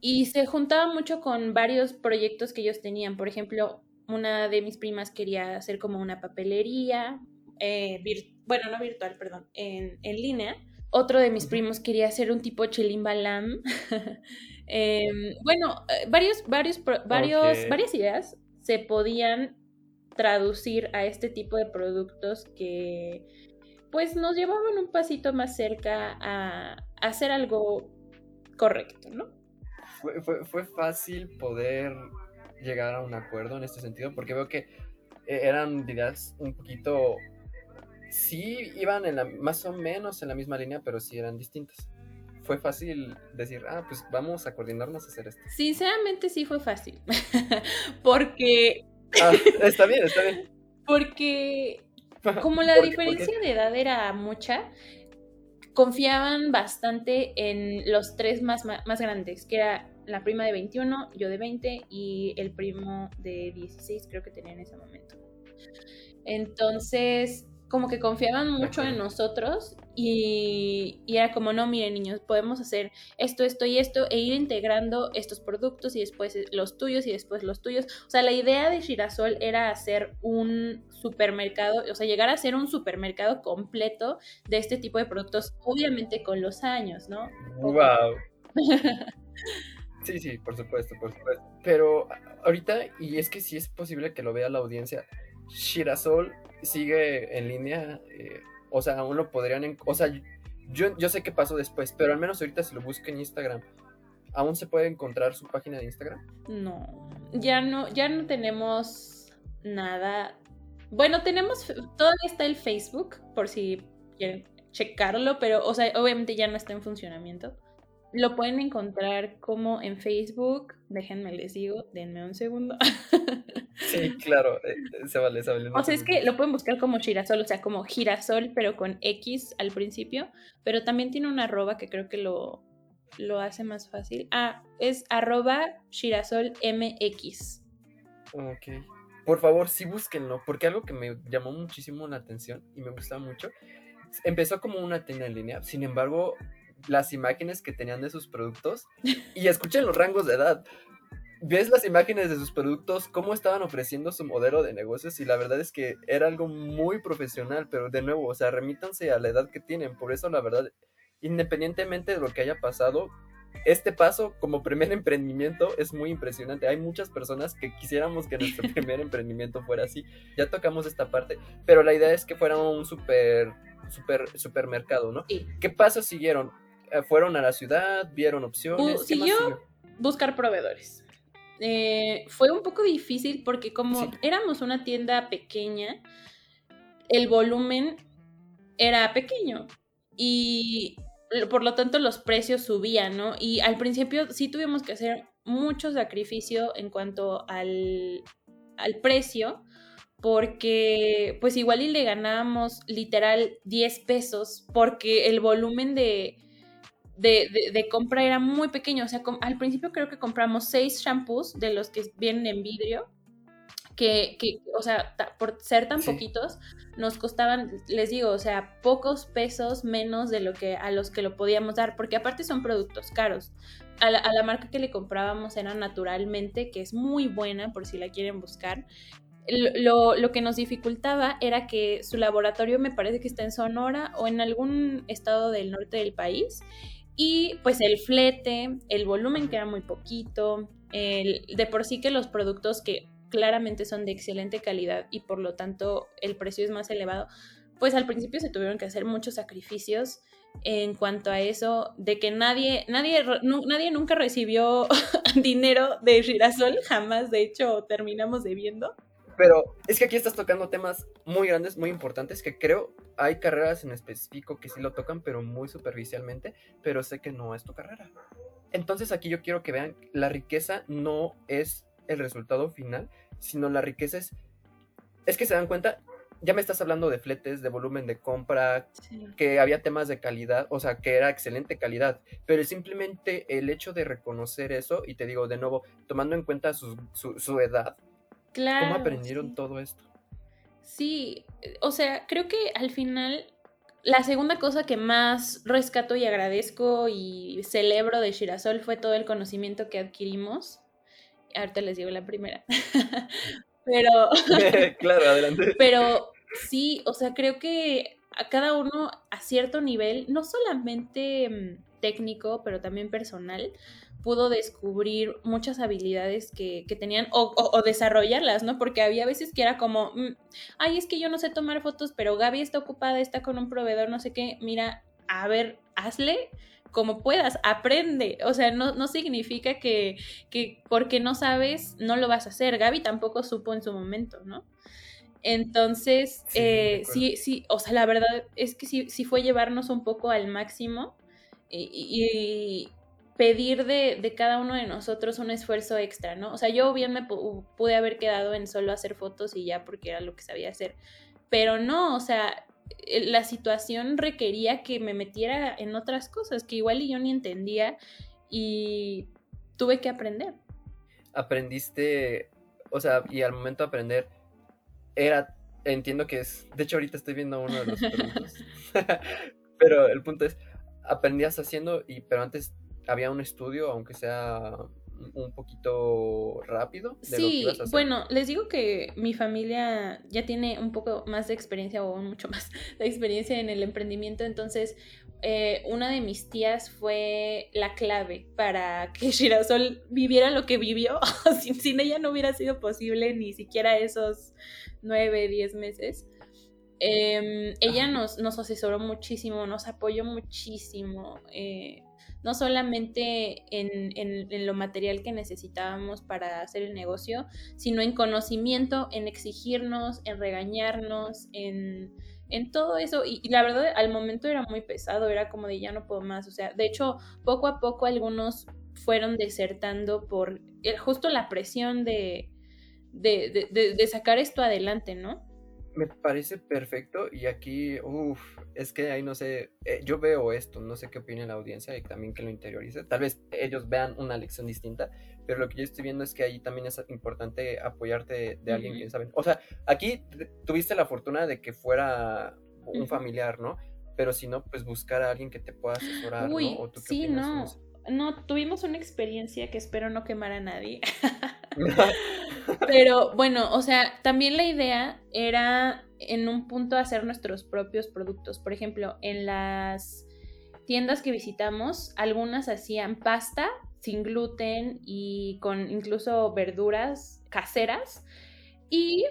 Y se juntaba mucho con varios proyectos que ellos tenían. Por ejemplo, una de mis primas quería hacer como una papelería, eh, bueno, no virtual, perdón, en, línea. Otro de mis primos quería hacer un tipo chilimbalam. Em, bueno, eh, varios, varios, varios, varias ideas se podían traducir a este tipo de productos que pues nos llevaban un pasito más cerca a, hacer algo correcto, ¿no? Fue, fue, fácil poder llegar a un acuerdo en este sentido, porque veo que eh, eran ideas un poquito, sí iban en la, más o menos en la misma línea, pero sí eran distintas. Fue fácil decir, ah, pues vamos a coordinarnos a hacer esto. Sinceramente sí fue fácil, porque... Ah, está bien, está bien. Porque como la diferencia de edad era mucha, confiaban bastante en los tres más, más grandes, que era la prima de 21, yo de 20 y el primo de 16 creo que tenía en ese momento. Entonces, como que confiaban mucho en nosotros y, era como, no, miren niños, podemos hacer esto, esto y esto e ir integrando estos productos y después los tuyos y después los tuyos. O sea, la idea de Girasol era hacer un supermercado, o sea, llegar a ser un supermercado completo de este tipo de productos, obviamente con los años, ¿no? ¡Wow! Sí, sí, por supuesto, por supuesto. Pero ahorita, y es que sí es posible que lo vea la audiencia, Shirasol sigue en línea, eh, o sea, aún lo podrían, o sea, yo, yo sé qué pasó después, pero al menos ahorita si lo busca en Instagram, ¿aún se puede encontrar su página de Instagram? No, ya no, ya no tenemos nada. Bueno, tenemos, todavía está el Facebook, por si quieren checarlo, pero, o sea, obviamente ya no está en funcionamiento. Lo pueden encontrar como en Facebook. Déjenme les digo, denme un segundo. Sí, claro, eh, eh, se vale, se vale. o sea, es que lo pueden buscar como girasol, o sea, como girasol, pero con X al principio. Pero también tiene una arroba que creo que lo, lo hace más fácil. Ah, es arroba girasol MX. Ok. Por favor, sí búsquenlo, porque algo que me llamó muchísimo la atención y me gustaba mucho, empezó como una tienda en línea, sin embargo, las imágenes que tenían de sus productos y escuchen los rangos de edad. Ves las imágenes de sus productos, cómo estaban ofreciendo su modelo de negocios y la verdad es que era algo muy profesional, pero de nuevo, o sea, remítanse a la edad que tienen. Por eso, la verdad, independientemente de lo que haya pasado, este paso como primer emprendimiento es muy impresionante. Hay muchas personas que quisiéramos que nuestro primer emprendimiento fuera así. Ya tocamos esta parte, pero la idea es que fuera un super, super, supermercado, ¿no? ¿Qué pasos siguieron? Eh, fueron a la ciudad, vieron opciones. siguió buscar proveedores. Eh, fue un poco difícil porque como éramos una tienda pequeña, el volumen era pequeño y por lo tanto los precios subían, ¿no? Y al principio sí tuvimos que hacer mucho sacrificio en cuanto al, al precio, porque pues igual y le ganábamos literal 10 pesos, porque el volumen de, de, compra era muy pequeño. O sea, al principio creo que compramos 6 shampoos de los que vienen en vidrio, que, o sea, por ser tan poquitos, nos costaban, les digo, o sea, pocos pesos menos de lo que a los que lo podíamos dar, porque aparte son productos caros. A la, a la marca que le comprábamos era Naturalmente, que es muy buena por si la quieren buscar, lo, lo, que nos dificultaba era que su laboratorio me parece que está en Sonora o en algún estado del norte del país. Y pues el flete, el volumen que era muy poquito, el, de por sí que los productos que claramente son de excelente calidad y por lo tanto el precio es más elevado, pues al principio se tuvieron que hacer muchos sacrificios en cuanto a eso, de que nadie, nadie, nadie nunca recibió dinero de girasol, jamás, de hecho, terminamos debiendo. Pero es que aquí estás tocando temas muy grandes, muy importantes, que creo hay carreras en específico que sí lo tocan, pero muy superficialmente, pero sé que no es tu carrera. Entonces aquí yo quiero que vean, la riqueza no es el resultado final, sino la riqueza es... Es que se dan cuenta, ya me estás hablando de fletes, de volumen de compra, que había temas de calidad, o sea, que era excelente calidad, pero simplemente el hecho de reconocer eso, y te digo de nuevo, tomando en cuenta su, su edad, ¿Cómo aprendieron todo esto? Sí, o sea, creo que al final la segunda cosa que más rescato y agradezco y celebro de Shirasol fue todo el conocimiento que adquirimos. Ahorita les digo la primera. pero. claro, adelante. Pero sí, o sea, creo que a cada uno a cierto nivel, no solamente mm, técnico, pero también personal, pudo descubrir muchas habilidades que, tenían o, desarrollarlas, ¿no? Porque había veces que era como, mm, ay, es que yo no sé tomar fotos, pero Gaby está ocupada, está con un proveedor, no sé qué, mira, a ver, hazle como puedas, aprende. O sea, no, no significa que, que, porque no sabes, no lo vas a hacer. Gaby tampoco supo en su momento, ¿no? Entonces, sí, eh, sí, o sea, la verdad es que sí, sí fue llevarnos un poco al máximo y, pedir de, cada uno de nosotros un esfuerzo extra, ¿no? O sea, yo bien me pude haber quedado en solo hacer fotos y ya porque era lo que sabía hacer, pero no, o sea, eh, la situación requería que me metiera en otras cosas que igual yo ni entendía y tuve que aprender. Aprendiste, o sea, y al momento de aprender, era, entiendo que es, de hecho ahorita estoy viendo uno de los productos, pero el punto es, aprendías haciendo, y pero antes había un estudio, aunque sea un poquito rápido de sí, lo que bueno, les digo que mi familia ya tiene un poco más de experiencia o mucho más de experiencia en el emprendimiento, entonces eh, una de mis tías fue la clave para que Shirasol viviera lo que vivió. sin, sin, ella no hubiera sido posible ni siquiera esos nueve, diez meses. Em, ella nos, nos, asesoró muchísimo, nos apoyó muchísimo. Eh, no solamente en, lo material que necesitábamos para hacer el negocio, sino en conocimiento, en exigirnos, en regañarnos, en, todo eso. Y, la verdad, al momento era muy pesado, era como de ya no puedo más. O sea, de hecho, poco a poco algunos fueron desertando por eh, justo la presión de, de, de sacar esto adelante, ¿no? Me parece perfecto y aquí, uff, es que ahí no sé, eh, yo veo esto, no sé qué opina la audiencia y también que lo interiorice. Tal vez ellos vean una lección distinta, pero lo que yo estoy viendo es que ahí también es importante apoyarte de, alguien que sabe. O sea, aquí tuviste la fortuna de que fuera un familiar, ¿no? Pero si no, pues buscar a alguien que te pueda asesorar, Uy, ¿no? sí, no. No, tuvimos una experiencia que espero no quemar a nadie. Pero bueno, o sea, también la idea era en un punto hacer nuestros propios productos. Por ejemplo, en las tiendas que visitamos, algunas hacían pasta sin gluten y con incluso verduras caseras. Y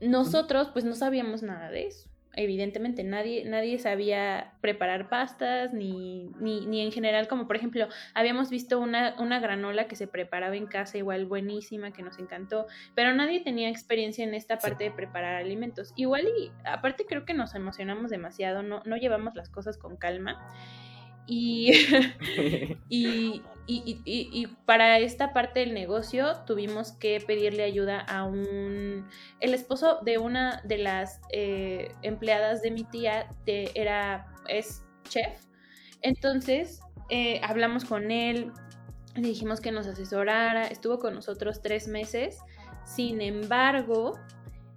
nosotros pues no sabíamos nada de eso evidentemente nadie, nadie sabía preparar pastas, ni, ni, ni, en general, como por ejemplo, habíamos visto una, una granola que se preparaba en casa, igual buenísima, que nos encantó, pero nadie tenía experiencia en esta parte de preparar alimentos. Igual y aparte creo que nos emocionamos demasiado, no, no llevamos las cosas con calma. Y, y, y, para esta parte del negocio tuvimos que pedirle ayuda a un... El esposo de una de las eh, empleadas de mi tía era, es chef. Entonces eh, hablamos con él, le dijimos que nos asesorara, estuvo con nosotros tres meses. Sin embargo,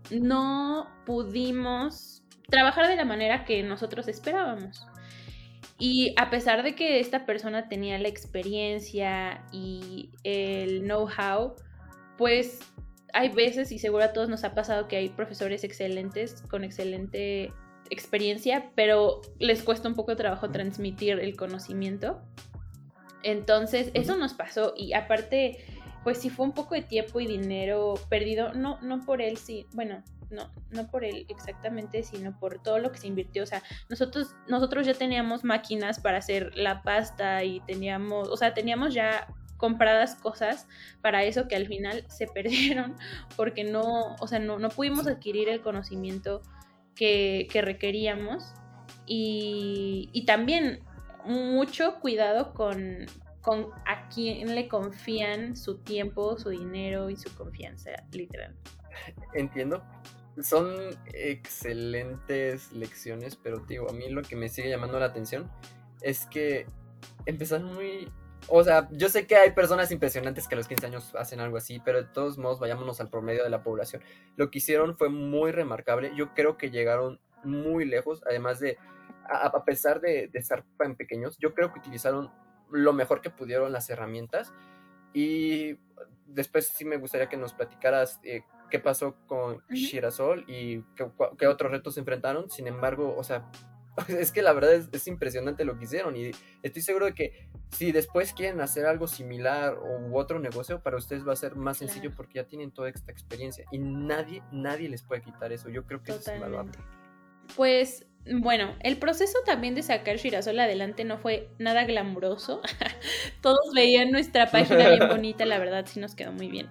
no pudimos trabajar de la manera que nosotros esperábamos. Y a pesar de que esta persona tenía la experiencia y el know-how, pues hay veces, y seguro a todos nos ha pasado que hay profesores excelentes con excelente experiencia, pero les cuesta un poco de trabajo transmitir el conocimiento. Entonces, eso nos pasó y aparte, pues sí fue un poco de tiempo y dinero perdido, no, no por él, sí, bueno, no, no por él exactamente, sino por todo lo que se invirtió. O sea, nosotros, nosotros ya teníamos máquinas para hacer la pasta y teníamos, o sea, teníamos ya compradas cosas para eso que al final se perdieron porque no, o sea, no, no pudimos adquirir el conocimiento que, que requeríamos. Y, y, también mucho cuidado con, con a quién le confían su tiempo, su dinero y su confianza, literal. Entiendo, son excelentes lecciones, pero digo, a mí lo que me sigue llamando la atención es que empezaron muy... O sea, yo sé que hay personas impresionantes que a los 15 años hacen algo así, pero de todos modos vayámonos al promedio de la población. Lo que hicieron fue muy remarcable. Yo creo que llegaron muy lejos, además de, a, pesar de, de estar tan pequeños, yo creo que utilizaron lo mejor que pudieron las herramientas. Y después sí me gustaría que nos platicaras eh, qué pasó con Shirasol y qué, otros retos se enfrentaron. Sin embargo, o sea, es que la verdad es, impresionante lo que hicieron y estoy seguro de que si después quieren hacer algo similar u otro negocio, para ustedes va a ser más sencillo porque ya tienen toda esta experiencia y nadie, nadie les puede quitar eso. Yo creo que es invaluable. Pues bueno, el proceso también de sacar Shirasol adelante no fue nada glamuroso. Todos veían nuestra página bien bonita, la verdad sí nos quedó muy bien.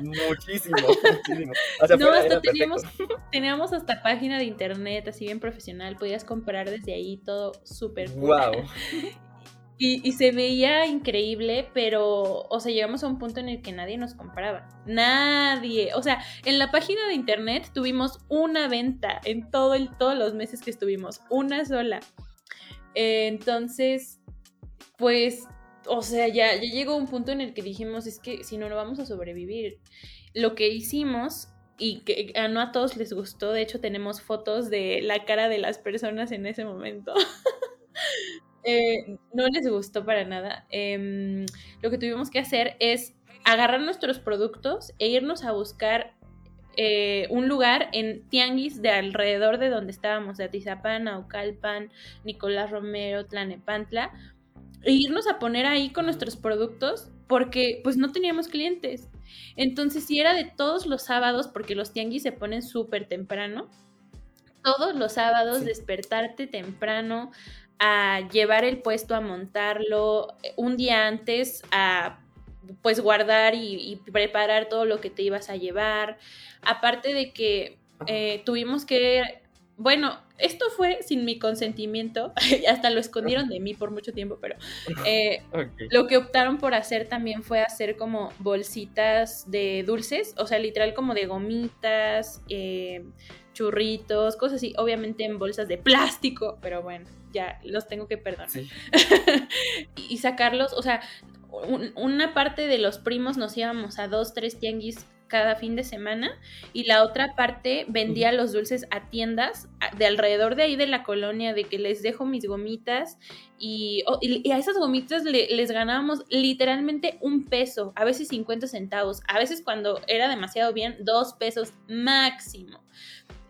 muchísimo, muchísimo. no, hasta teníamos, teníamos, hasta página de internet así bien profesional, podías comprar desde ahí todo súper Wow. Y, se veía increíble, pero, o sea, llegamos a un punto en el que nadie nos compraba. Nadie. O sea, en la página de internet tuvimos una venta en todo el, todos los meses que estuvimos. Una sola. entonces, pues, o sea, ya, ya llegó un punto en el que dijimos, es que si no, no vamos a sobrevivir. Lo que hicimos y que no a todos les gustó. De hecho, tenemos fotos de la cara de las personas en ese momento. Eh, no les gustó para nada. Em, lo que tuvimos que hacer es agarrar nuestros productos e irnos a buscar eh, un lugar en tianguis de alrededor de donde estábamos, de Atizapán, Aucalpan, Nicolás Romero, Tlanepantla, e irnos a poner ahí con nuestros productos porque pues no teníamos clientes. Entonces, si era de todos los sábados, porque los tianguis se ponen súper temprano, todos los sábados despertarte temprano, a llevar el puesto, a montarlo eh, un día antes, a pues guardar y, preparar todo lo que te ibas a llevar. Aparte de que eh, tuvimos que, bueno, esto fue sin mi consentimiento, hasta lo escondieron de mí por mucho tiempo, pero eh, lo que optaron por hacer también fue hacer como bolsitas de dulces, o sea, literal como de gomitas, churritos, cosas así, obviamente en bolsas de plástico, pero bueno ya los tengo que perdonar. y sacarlos, o sea, una parte de los primos nos íbamos a dos, tres tianguis cada fin de semana y la otra parte vendía los dulces a tiendas de alrededor de ahí de la colonia, de que les dejo mis gomitas y, a esas gomitas les ganábamos literalmente un peso, a veces 50 centavos, a veces cuando era demasiado bien, dos pesos máximo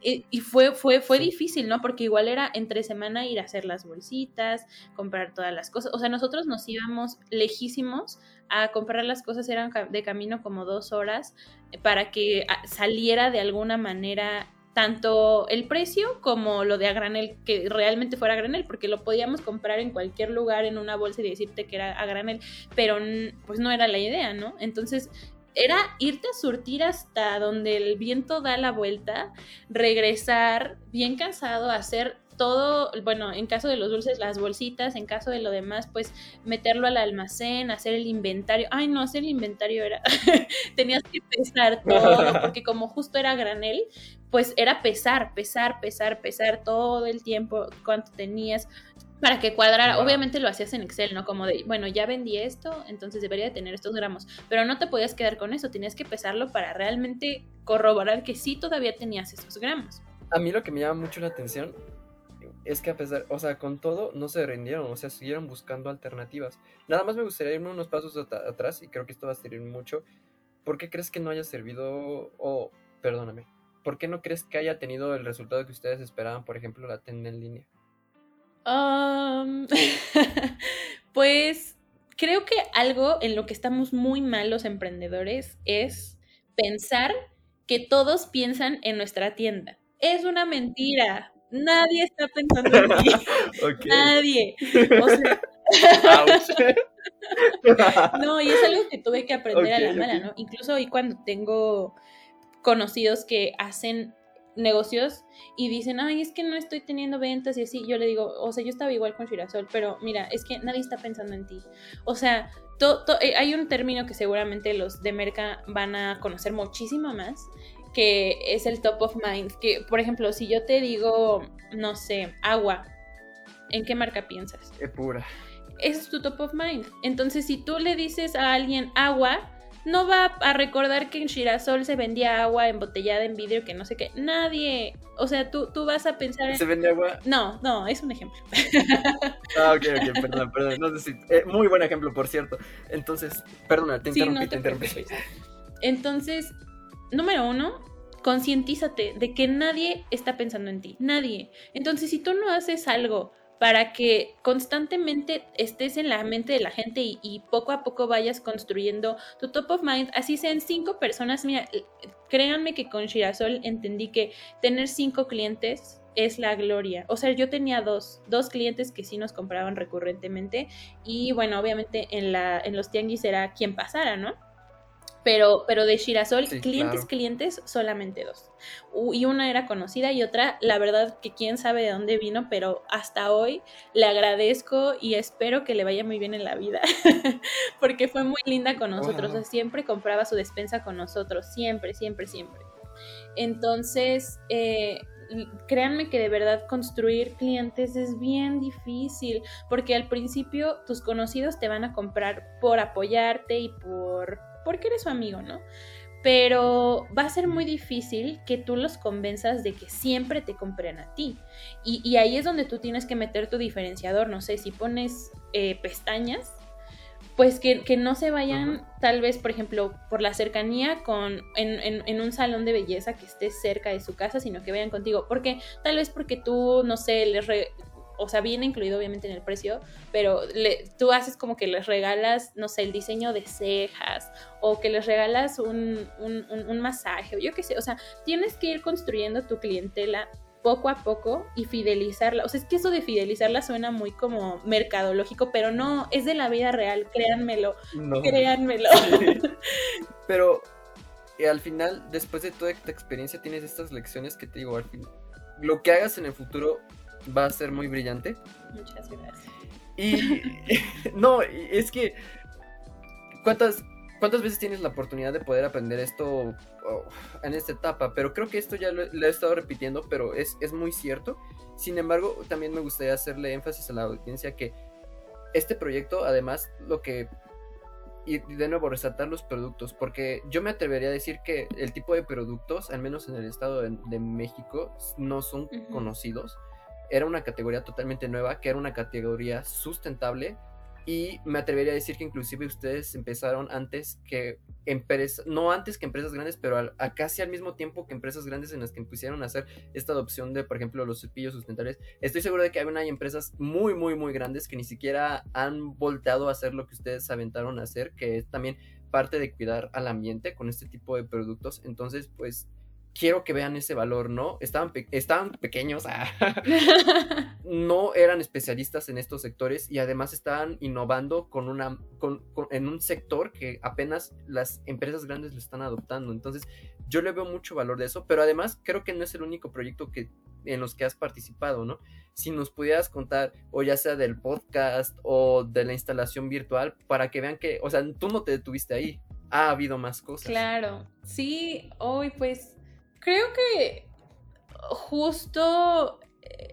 y fue, fue, fue difícil, ¿no? Porque igual era entre semana ir a hacer las bolsitas, comprar todas las cosas. O sea, nosotros nos íbamos lejísimos a comprar las cosas, eran de camino como dos horas, eh, para que ah, saliera de alguna manera tanto el precio como lo de a granel, que realmente fuera a granel, porque lo podíamos comprar en cualquier lugar en una bolsa y decirte que era a granel, pero pues no era la idea, ¿no? Entonces era irte a surtir hasta donde el viento da la vuelta, regresar bien cansado, hacer todo, bueno, en caso de los dulces, las bolsitas, en caso de lo demás, pues meterlo al almacén, hacer el inventario. Ay, no, hacer el inventario era, tenías que pesar todo, porque como justo era granel, pues era pesar, pesar, pesar, pesar todo el tiempo, cuánto tenías para que cuadrara. Obviamente lo hacías en Excel, ¿no? Como de, bueno, ya vendí esto, entonces debería de tener estos gramos. Pero no te podías quedar con eso, tenías que pesarlo para realmente corroborar que sí todavía tenías esos gramos. A mí lo que me llama mucho la atención es que a pesar, o sea, con todo no se rindieron, o sea, siguieron buscando alternativas. Nada más me gustaría irme unos pasos atrás y creo que esto va a servir mucho. ¿Por qué crees que no haya servido, o perdóname, por qué no crees que haya tenido el resultado que ustedes esperaban, por ejemplo, la tienda en línea? pues creo que algo en lo que estamos muy mal los emprendedores es pensar que todos piensan en nuestra tienda. Es una mentira. Nadie está pensando en ti. Nadie. no, y es algo que tuve que aprender a la mala, ¿no? Incluso hoy cuando tengo conocidos que hacen negocios y dicen, ay, es que no estoy teniendo ventas y así, yo le digo, o sea, yo estaba igual con Shirasol, pero mira, es que nadie está pensando en ti. O sea, eh, hay un término que seguramente los de Merca van a conocer muchísimo más, que es el top of mind, que por ejemplo, si yo te digo, no sé, agua, ¿en qué marca piensas? Es pura. Ese es tu top of mind. Entonces, si tú le dices a alguien agua, no va a recordar que en Shirasol se vendía agua embotellada en vidrio, que no sé qué. Nadie. O sea, tú, tú vas a pensar en. ¿Se vende agua? No, no, es un ejemplo. ah, ok, ok, perdón, perdón. No sé si... Eh, muy buen ejemplo, por cierto. Entonces, perdona, te interrumpí, te, interrumpí. Entonces, número uno, concientízate de que nadie está pensando en ti. Nadie. Entonces, si tú no haces algo para que constantemente estés en la mente de la gente y, poco a poco vayas construyendo tu top of mind, así sean cinco personas. Mira, créanme que con Shirasol entendí que tener cinco clientes es la gloria. O sea, yo tenía dos, dos clientes que sí nos compraban recurrentemente y bueno, obviamente en, la, en los tianguis era quien pasara, ¿no? Pero, pero de Shirasol, clientes, clientes, solamente dos. Y una era conocida y otra, la verdad que quién sabe de dónde vino, pero hasta hoy le agradezco y espero que le vaya muy bien en la vida, porque fue muy linda con nosotros, siempre compraba su despensa con nosotros, siempre, siempre, siempre. Entonces, eh, créanme que de verdad construir clientes es bien difícil, porque al principio tus conocidos te van a comprar por apoyarte y por porque eres su amigo, ¿no? Pero va a ser muy difícil que tú los convenzas de que siempre te compren a ti. Y, ahí es donde tú tienes que meter tu diferenciador. No sé, si pones eh, pestañas, pues que, no se vayan tal vez, por ejemplo, por la cercanía con en, un salón de belleza que esté cerca de su casa, sino que vayan contigo. Porque tal vez porque tú, no sé, les, o sea, viene incluido obviamente en el precio, pero le, tú haces como que les regalas, no sé, el diseño de cejas o que les regalas un, un, un, masaje o yo qué sé, o sea, tienes que ir construyendo tu clientela poco a poco y fidelizarla. O sea, es que eso de fidelizarla suena muy como mercadológico, pero no, es de la vida real, créanmelo, créanmelo. Pero eh, al final, después de toda esta experiencia, tienes estas lecciones que te digo, al fin, lo que hagas en el futuro va a ser muy brillante. Muchas gracias. Y no, es que ¿cuántas, ¿cuántas veces tienes la oportunidad de poder aprender esto oh, en esta etapa? Pero creo que esto ya lo, he estado repitiendo, pero es, es muy cierto. Sin embargo, también me gustaría hacerle énfasis a la audiencia que este proyecto, además, lo que y de nuevo resaltar los productos, porque yo me atrevería a decir que el tipo de productos, al menos en el estado de, México, no son conocidos era una categoría totalmente nueva, que era una categoría sustentable y me atrevería a decir que inclusive ustedes empezaron antes que empresas, no antes que empresas grandes, pero a, casi al mismo tiempo que empresas grandes en las que empezaron a hacer esta adopción de, por ejemplo, los cepillos sustentables. Estoy seguro de que hay, hay empresas muy, muy, muy grandes que ni siquiera han volteado a hacer lo que ustedes aventaron a hacer, que es también parte de cuidar al ambiente con este tipo de productos. Entonces, pues quiero que vean ese valor, ¿no? Estaban, estaban pequeños, ah, no eran especialistas en estos sectores y además estaban innovando con una, en un sector que apenas las empresas grandes lo están adoptando. Entonces, yo le veo mucho valor de eso, pero además creo que no es el único proyecto que en los que has participado, ¿no? Si nos pudieras contar, o ya sea del podcast o de la instalación virtual, para que vean que, o sea, tú no te detuviste ahí, ha habido más cosas. Claro, sí, hoy pues creo que justo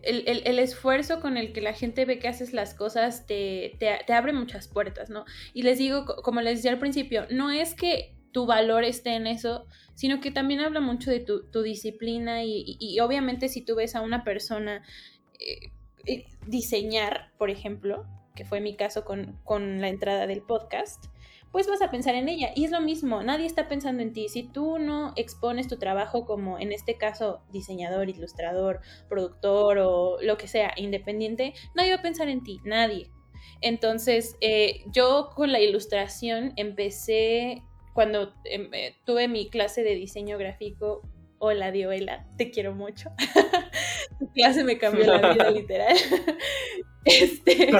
el, esfuerzo con el que la gente ve que haces las cosas te, te, abre muchas puertas, ¿no? Y les digo, como les decía al principio, no es que tu valor esté en eso, sino que también habla mucho de tu, disciplina y, obviamente si tú ves a una persona eh, eh, diseñar, por ejemplo, que fue mi caso con, con la entrada del podcast, pues vas a pensar en ella. Y es lo mismo, nadie está pensando en ti. Si tú no expones tu trabajo como en este caso diseñador, ilustrador, productor o lo que sea, independiente, nadie va a pensar en ti, nadie. Entonces, eh, yo con la ilustración empecé cuando em, eh, tuve mi clase de diseño gráfico. Hola, Dioela, te quiero mucho. tu clase me cambió la vida, literal. este,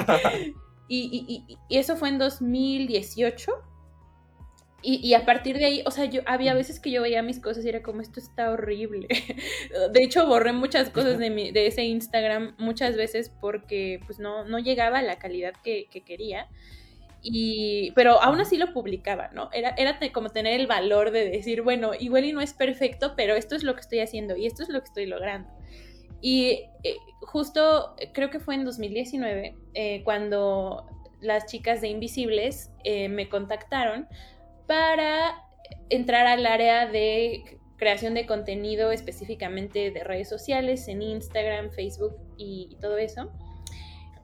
y, eso fue en 2018. Y, a partir de ahí, o sea, yo había veces que yo veía mis cosas y era como, esto está horrible. De hecho, borré muchas cosas de, mi, de ese Instagram muchas veces porque pues no, no llegaba a la calidad que, quería. Y, pero aún así lo publicaba, ¿no? Era, era como tener el valor de decir, bueno, igual y no es perfecto, pero esto es lo que estoy haciendo y esto es lo que estoy logrando. Y eh, justo eh, creo que fue en 2019 eh, cuando las chicas de Invisibles me contactaron para entrar al área de creación de contenido específicamente de redes sociales en Instagram, Facebook y, todo eso.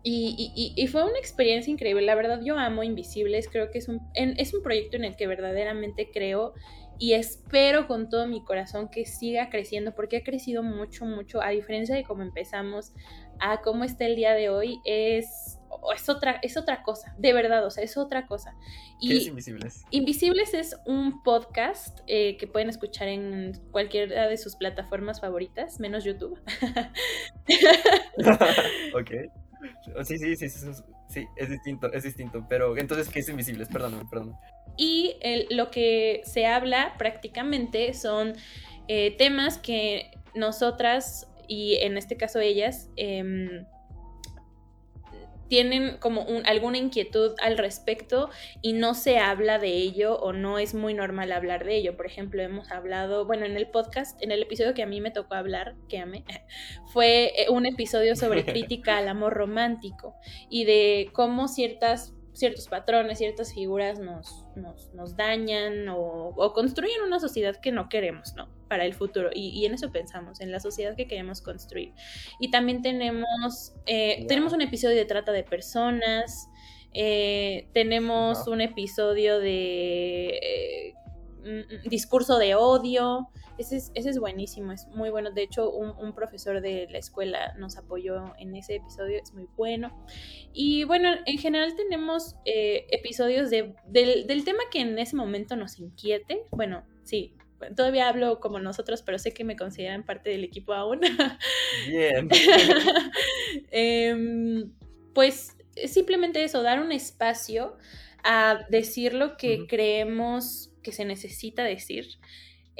Y, fue una experiencia increíble. La verdad, yo amo Invisibles. Creo que es un, es un proyecto en el que verdaderamente creo y espero con todo mi corazón que siga creciendo porque ha crecido mucho, mucho, a diferencia de cómo empezamos a cómo está el día de hoy, es, es, otra, es otra cosa, de verdad, o sea, es otra cosa. Y ¿Qué es Invisibles? Invisibles es un podcast eh, que pueden escuchar en cualquiera de sus plataformas favoritas, menos YouTube. ok. Sí, sí, sí, sí, sí, es distinto, es distinto. Pero entonces, ¿qué es Invisibles? Perdóname, perdón. Y lo que se habla prácticamente son eh, temas que nosotras y en este caso ellas em, tienen como alguna inquietud al respecto y no se habla de ello o no es muy normal hablar de ello. Por ejemplo, hemos hablado, bueno, en el podcast, en el episodio que a mí me tocó hablar, que amé, fue eh, un episodio sobre crítica al amor romántico y de cómo ciertas ciertos patrones, ciertas figuras nos, nos, dañan o, construyen una sociedad que no queremos, ¿no? Para el futuro. Y, en eso pensamos, en la sociedad que queremos construir. Y también tenemos, eh, tenemos un episodio de trata de personas, eh, tenemos un episodio de eh, mm, discurso de odio, ese es, ese es buenísimo, es muy bueno. De hecho, un, profesor de la escuela nos apoyó en ese episodio, es muy bueno. Y bueno, en general tenemos eh, episodios de, del, tema que en ese momento nos inquiete. Bueno, sí, todavía hablo como nosotros, pero sé que me consideran parte del equipo aún. Bien. Em, pues simplemente eso, dar un espacio a decir lo que creemos que se necesita decir.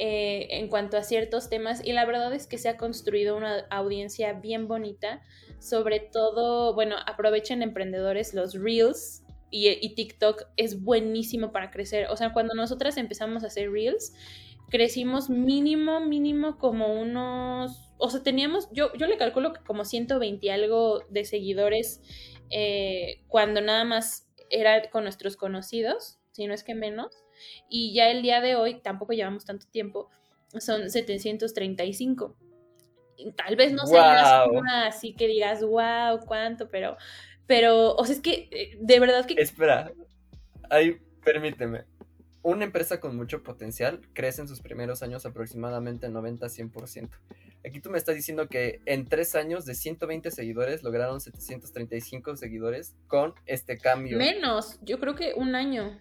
Eh, en cuanto a ciertos temas y la verdad es que se ha construido una audiencia bien bonita, sobre todo, bueno, aprovechen emprendedores los reels y, TikTok es buenísimo para crecer, o sea, cuando nosotras empezamos a hacer reels, crecimos mínimo, mínimo como unos, o sea, teníamos, yo, yo le calculo que como 120 algo de seguidores eh, cuando nada más era con nuestros conocidos, si no es que menos. Y ya el día de hoy, tampoco llevamos tanto tiempo, son 735. Tal vez no sea una así que digas, wow, cuánto, pero, pero, o sea, es que eh, de verdad que... Espera, ahí, permíteme. Una empresa con mucho potencial crece en sus primeros años aproximadamente 90-100%. Aquí tú me estás diciendo que en tres años de 120 seguidores lograron 735 seguidores con este cambio. Menos, yo creo que un año.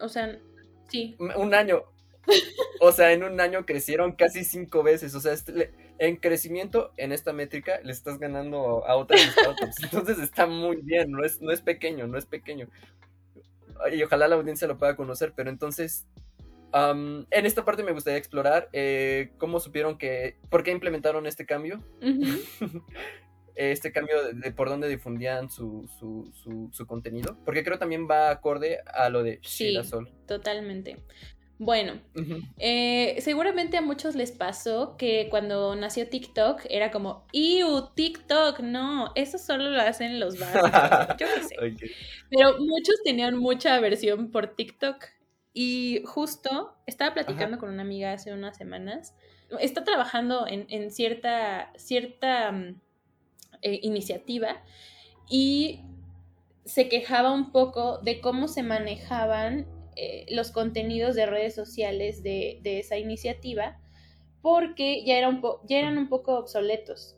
O sea, Sí. Un año. O sea, en un año crecieron casi cinco veces. O sea, este, en crecimiento, en esta métrica, le estás ganando a otras startups. Entonces está muy bien, no es, no es pequeño, no es pequeño. Y ojalá la audiencia lo pueda conocer, pero entonces, en esta parte me gustaría explorar eh, cómo supieron que, por qué implementaron este cambio. este cambio de, por dónde difundían su, su, su, contenido. Porque creo también va acorde a lo de sí, Totalmente. Bueno, eh, seguramente a muchos les pasó que cuando nació TikTok era como, ¡Iu! TikTok, no, eso solo lo hacen los básicos. Yo qué sé. Pero muchos tenían mucha aversión por TikTok. Y justo estaba platicando con una amiga hace unas semanas. Está trabajando en, cierta, cierta mm, eh, iniciativa y se quejaba un poco de cómo se manejaban eh, los contenidos de redes sociales de, esa iniciativa porque ya, era un ya eran un poco obsoletos.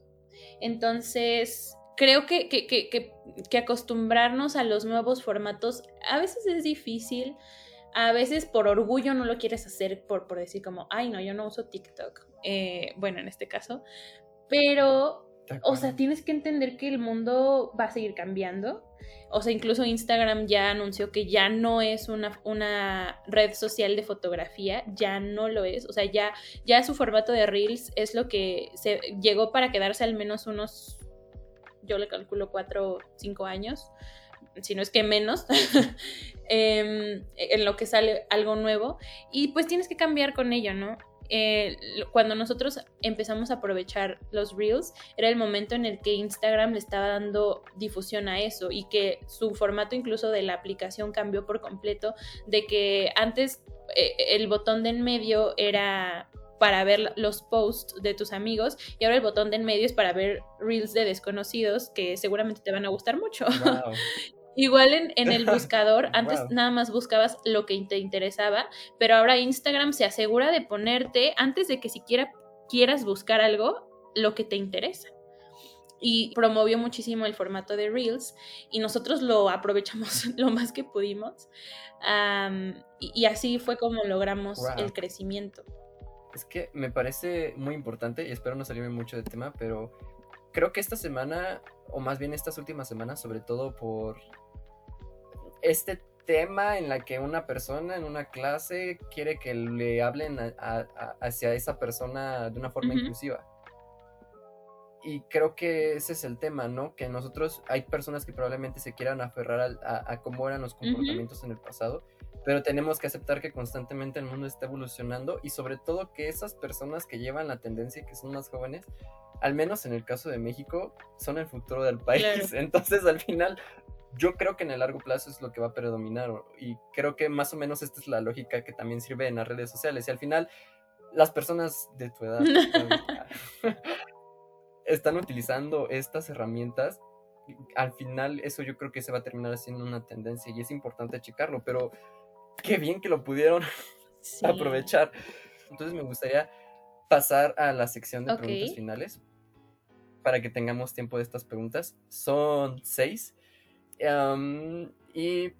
Entonces, creo que, que, que, que, acostumbrarnos a los nuevos formatos a veces es difícil, a veces por orgullo no lo quieres hacer por, por decir como, ay no, yo no uso TikTok, eh, bueno, en este caso, pero o sea, tienes que entender que el mundo va a seguir cambiando. O sea, incluso Instagram ya anunció que ya no es una, una, red social de fotografía, ya no lo es. O sea, ya, ya su formato de Reels es lo que se llegó para quedarse al menos unos, yo le calculo cuatro o cinco años, si no es que menos, em, en lo que sale algo nuevo. Y pues tienes que cambiar con ello, ¿no? Eh, cuando nosotros empezamos a aprovechar los reels, era el momento en el que Instagram le estaba dando difusión a eso y que su formato incluso de la aplicación cambió por completo, de que antes eh, el botón de en medio era para ver los posts de tus amigos y ahora el botón de en medio es para ver reels de desconocidos que seguramente te van a gustar mucho. Igual en, en el buscador, antes nada más buscabas lo que te interesaba, pero ahora Instagram se asegura de ponerte, antes de que siquiera quieras buscar algo, lo que te interesa. Y promovió muchísimo el formato de Reels y nosotros lo aprovechamos lo más que pudimos. y, así fue como logramos el crecimiento. Es que me parece muy importante y espero no salirme mucho del tema, pero creo que esta semana, o más bien estas últimas semanas, sobre todo por este tema en la que una persona en una clase quiere que le hablen hacia esa persona de una forma inclusiva. Y creo que ese es el tema, ¿no? Que nosotros hay personas que probablemente se quieran aferrar a, cómo eran los comportamientos en el pasado, pero tenemos que aceptar que constantemente el mundo está evolucionando y sobre todo que esas personas que llevan la tendencia, que son más jóvenes, al menos en el caso de México, son el futuro del país. Entonces al final yo creo que en el largo plazo es lo que va a predominar y creo que más o menos esta es la lógica que también sirve en las redes sociales y al final las personas de tu edad están utilizando estas herramientas al final eso yo creo que se va a terminar haciendo una tendencia y es importante checarlo pero qué bien que lo pudieron aprovechar. Entonces me gustaría pasar a la sección de preguntas finales para que tengamos tiempo de estas preguntas. Son seis y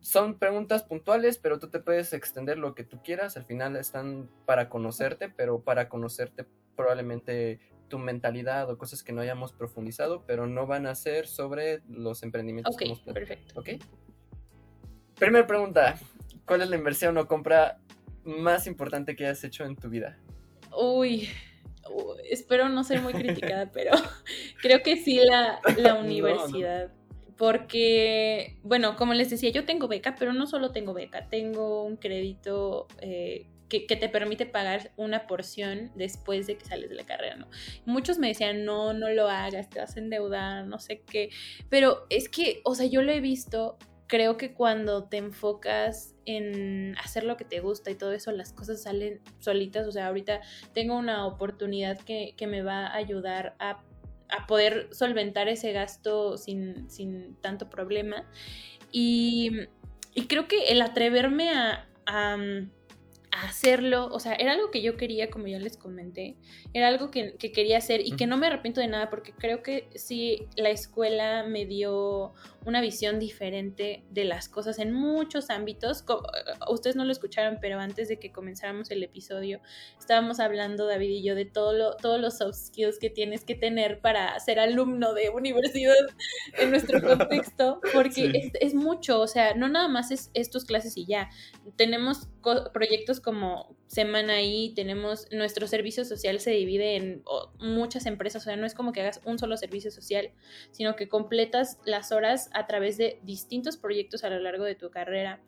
son preguntas puntuales, pero tú te puedes extender lo que tú quieras. Al final están para conocerte, pero para conocerte probablemente tu mentalidad o cosas que no hayamos profundizado, pero no van a ser sobre los emprendimientos que hemos perfecto. Ok. Primera pregunta: ¿Cuál es la inversión o compra más importante que hayas hecho en tu vida? Uy, espero no ser muy criticada, pero creo que sí la, la universidad porque, bueno, como les decía, yo tengo beca, pero no solo tengo beca, tengo un crédito eh, que, te permite pagar una porción después de que sales de la carrera, ¿no? Muchos me decían, no, no lo hagas, te vas a endeudar, no sé qué, pero es que, o sea, yo lo he visto, creo que cuando te enfocas en hacer lo que te gusta y todo eso, las cosas salen solitas, o sea, ahorita tengo una oportunidad que, que me va a ayudar a a poder solventar ese gasto sin, tanto problema. Y, creo que el atreverme a, hacerlo, o sea, era algo que yo quería, como ya les comenté, era algo que, quería hacer y que no me arrepiento de nada porque creo que sí, la escuela me dio una visión diferente de las cosas en muchos ámbitos. Eh, ustedes no lo escucharon, pero antes de que comenzáramos el episodio, estábamos hablando, David y yo, de todo lo, todos los soft skills que tienes que tener para ser alumno de universidad en nuestro contexto, porque es, mucho, o sea, no nada más es, estos clases y ya. Tenemos proyectos como semana ahí, tenemos, nuestro servicio social se divide en muchas empresas, o sea, no es como que hagas un solo servicio social, sino que completas las horas a través de distintos proyectos a lo largo de tu carrera.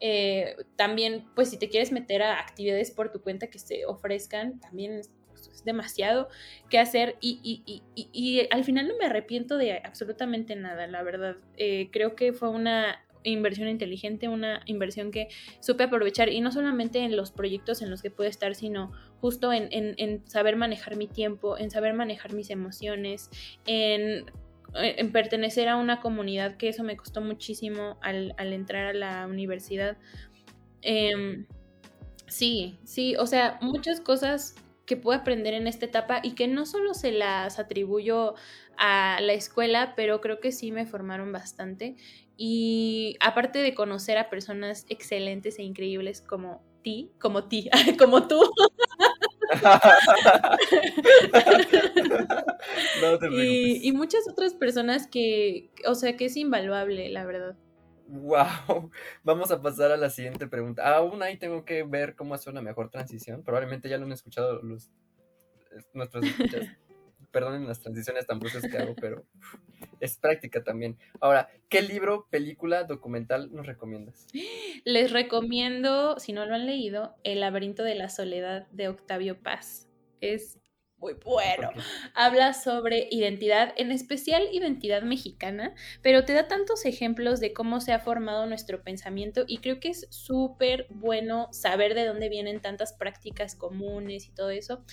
Eh, también, pues si te quieres meter a actividades por tu cuenta que se ofrezcan, también es, pues, demasiado que hacer y, al final no me arrepiento de absolutamente nada, la verdad. Eh, creo que fue una inversión inteligente, una inversión que supe aprovechar y no solamente en los proyectos en los que puedo estar, sino justo en, saber manejar mi tiempo, en saber manejar mis emociones, en, pertenecer a una comunidad, que eso me costó muchísimo al, entrar a la universidad. Em, sí, sí, o sea, muchas cosas que puedo aprender en esta etapa y que no solo se las atribuyo a la escuela, pero creo que sí me formaron bastante. Y aparte de conocer a personas excelentes e increíbles como ti, como ti, como tú. y, y, muchas otras personas que, o sea, que es invaluable, la verdad. Wow, vamos a pasar a la siguiente pregunta. Aún ahí tengo que ver cómo hacer una mejor transición. Probablemente ya lo han escuchado los nuestros escuchas. Perdonen las transiciones tan bruscas que hago, pero es práctica también. Ahora, ¿qué libro, película, documental nos recomiendas? Les recomiendo, si no lo han leído, El laberinto de la soledad de Octavio Paz. Es muy bueno. Habla sobre identidad, en especial identidad mexicana, pero te da tantos ejemplos de cómo se ha formado nuestro pensamiento y creo que es súper bueno saber de dónde vienen tantas prácticas comunes y todo eso.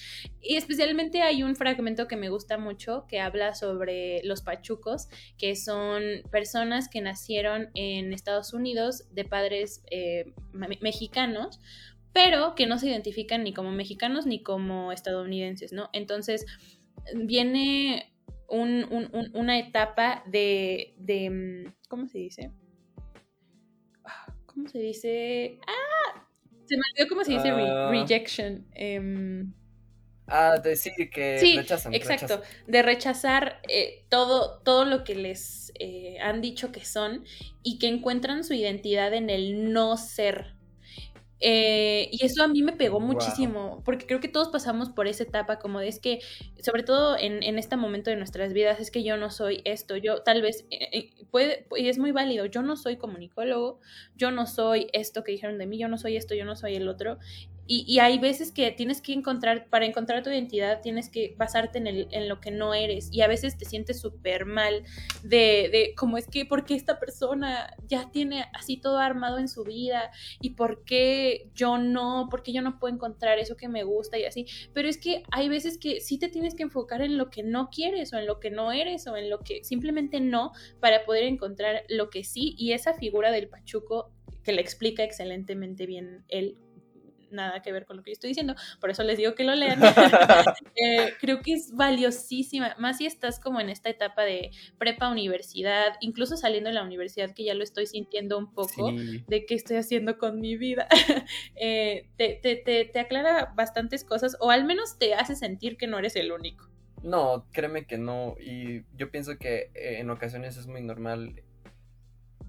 Y especialmente hay un fragmento que me gusta mucho que habla sobre los pachucos, que son personas que nacieron en Estados Unidos de padres eh, mexicanos pero que no se identifican ni como mexicanos ni como estadounidenses, ¿no? Entonces, viene una etapa de, mm, ¿cómo se dice? ¿Cómo se dice? ¡Ah! Se me olvidó cómo se dice ah. rejection. Em, ah, decir que sí, Exacto, de rechazar eh, todo, todo lo que les eh, han dicho que son y que encuentran su identidad en el no ser, eh, y eso a mí me pegó muchísimo, porque creo que todos pasamos por esa etapa, como de es que, sobre todo en, en este momento de nuestras vidas, es que yo no soy esto, yo tal vez, eh, eh, puede, y es muy válido, yo no soy comunicólogo, yo no soy esto que dijeron de mí, yo no soy esto, yo no soy el otro, y, hay veces que tienes que encontrar, para encontrar tu identidad, tienes que basarte en, el, en lo que no eres. Y a veces te sientes súper mal de, de cómo es que, ¿por qué esta persona ya tiene así todo armado en su vida? ¿Y por qué yo no? ¿Por qué yo no puedo encontrar eso que me gusta y así? Pero es que hay veces que sí te tienes que enfocar en lo que no quieres o en lo que no eres o en lo que simplemente no para poder encontrar lo que sí. Y esa figura del Pachuco que le explica excelentemente bien él nada que ver con lo que yo estoy diciendo, por eso les digo que lo lean. Eh, creo que es valiosísima, más si estás como en esta etapa de prepa universidad, incluso saliendo de la universidad, que ya lo estoy sintiendo un poco de qué estoy haciendo con mi vida. Eh, te, te, te aclara bastantes cosas, o al menos te hace sentir que no eres el único. No, créeme que no. Y yo pienso que eh, en ocasiones es muy normal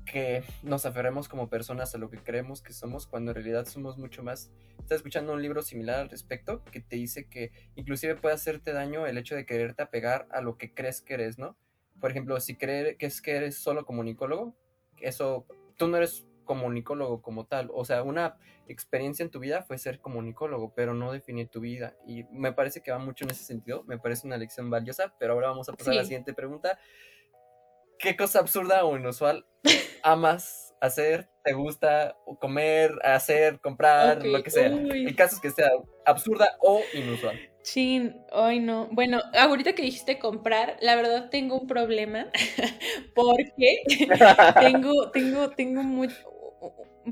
que nos aferremos como personas a lo que creemos que somos cuando en realidad somos mucho más. Estás escuchando un libro similar al respecto que te dice que inclusive puede hacerte daño el hecho de quererte apegar a lo que crees que eres, ¿no? Por ejemplo, si crees que es que eres solo comunicólogo, eso, tú no eres comunicólogo como tal, o sea, una experiencia en tu vida fue ser comunicólogo, pero no definir tu vida y me parece que va mucho en ese sentido, me parece una lección valiosa, pero ahora vamos a pasar a la siguiente pregunta. ¿Qué cosa absurda o inusual amas hacer, te gusta comer, hacer, comprar, lo que sea. El caso es que sea absurda o inusual. Chin, hoy no. Bueno, ahorita que dijiste comprar, la verdad tengo un problema porque tengo, tengo, tengo mucho,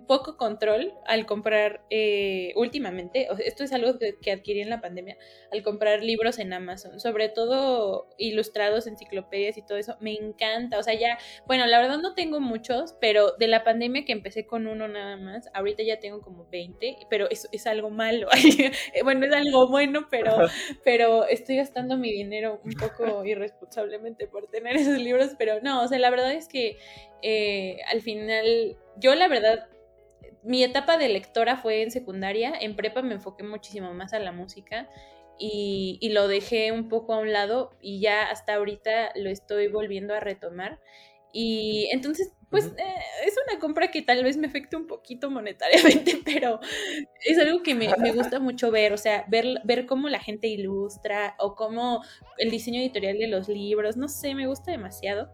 poco control al comprar eh, últimamente, esto es algo que, adquirí en la pandemia, al comprar libros en Amazon, sobre todo ilustrados, enciclopedias y todo eso, me encanta, o sea, ya, bueno, la verdad no tengo muchos, pero de la pandemia que empecé con uno nada más, ahorita ya tengo como 20, pero eso es algo malo, bueno, es algo bueno, pero, pero estoy gastando mi dinero un poco irresponsablemente por tener esos libros, pero no, o sea, la verdad es que eh, al final, yo la verdad mi etapa de lectora fue en secundaria, en prepa me enfoqué muchísimo más a la música y, y, lo dejé un poco a un lado y ya hasta ahorita lo estoy volviendo a retomar. Y entonces, pues eh, es una compra que tal vez me afecte un poquito monetariamente, pero es algo que me, me, gusta mucho ver, o sea, ver, ver cómo la gente ilustra o cómo el diseño editorial de los libros, no sé, me gusta demasiado.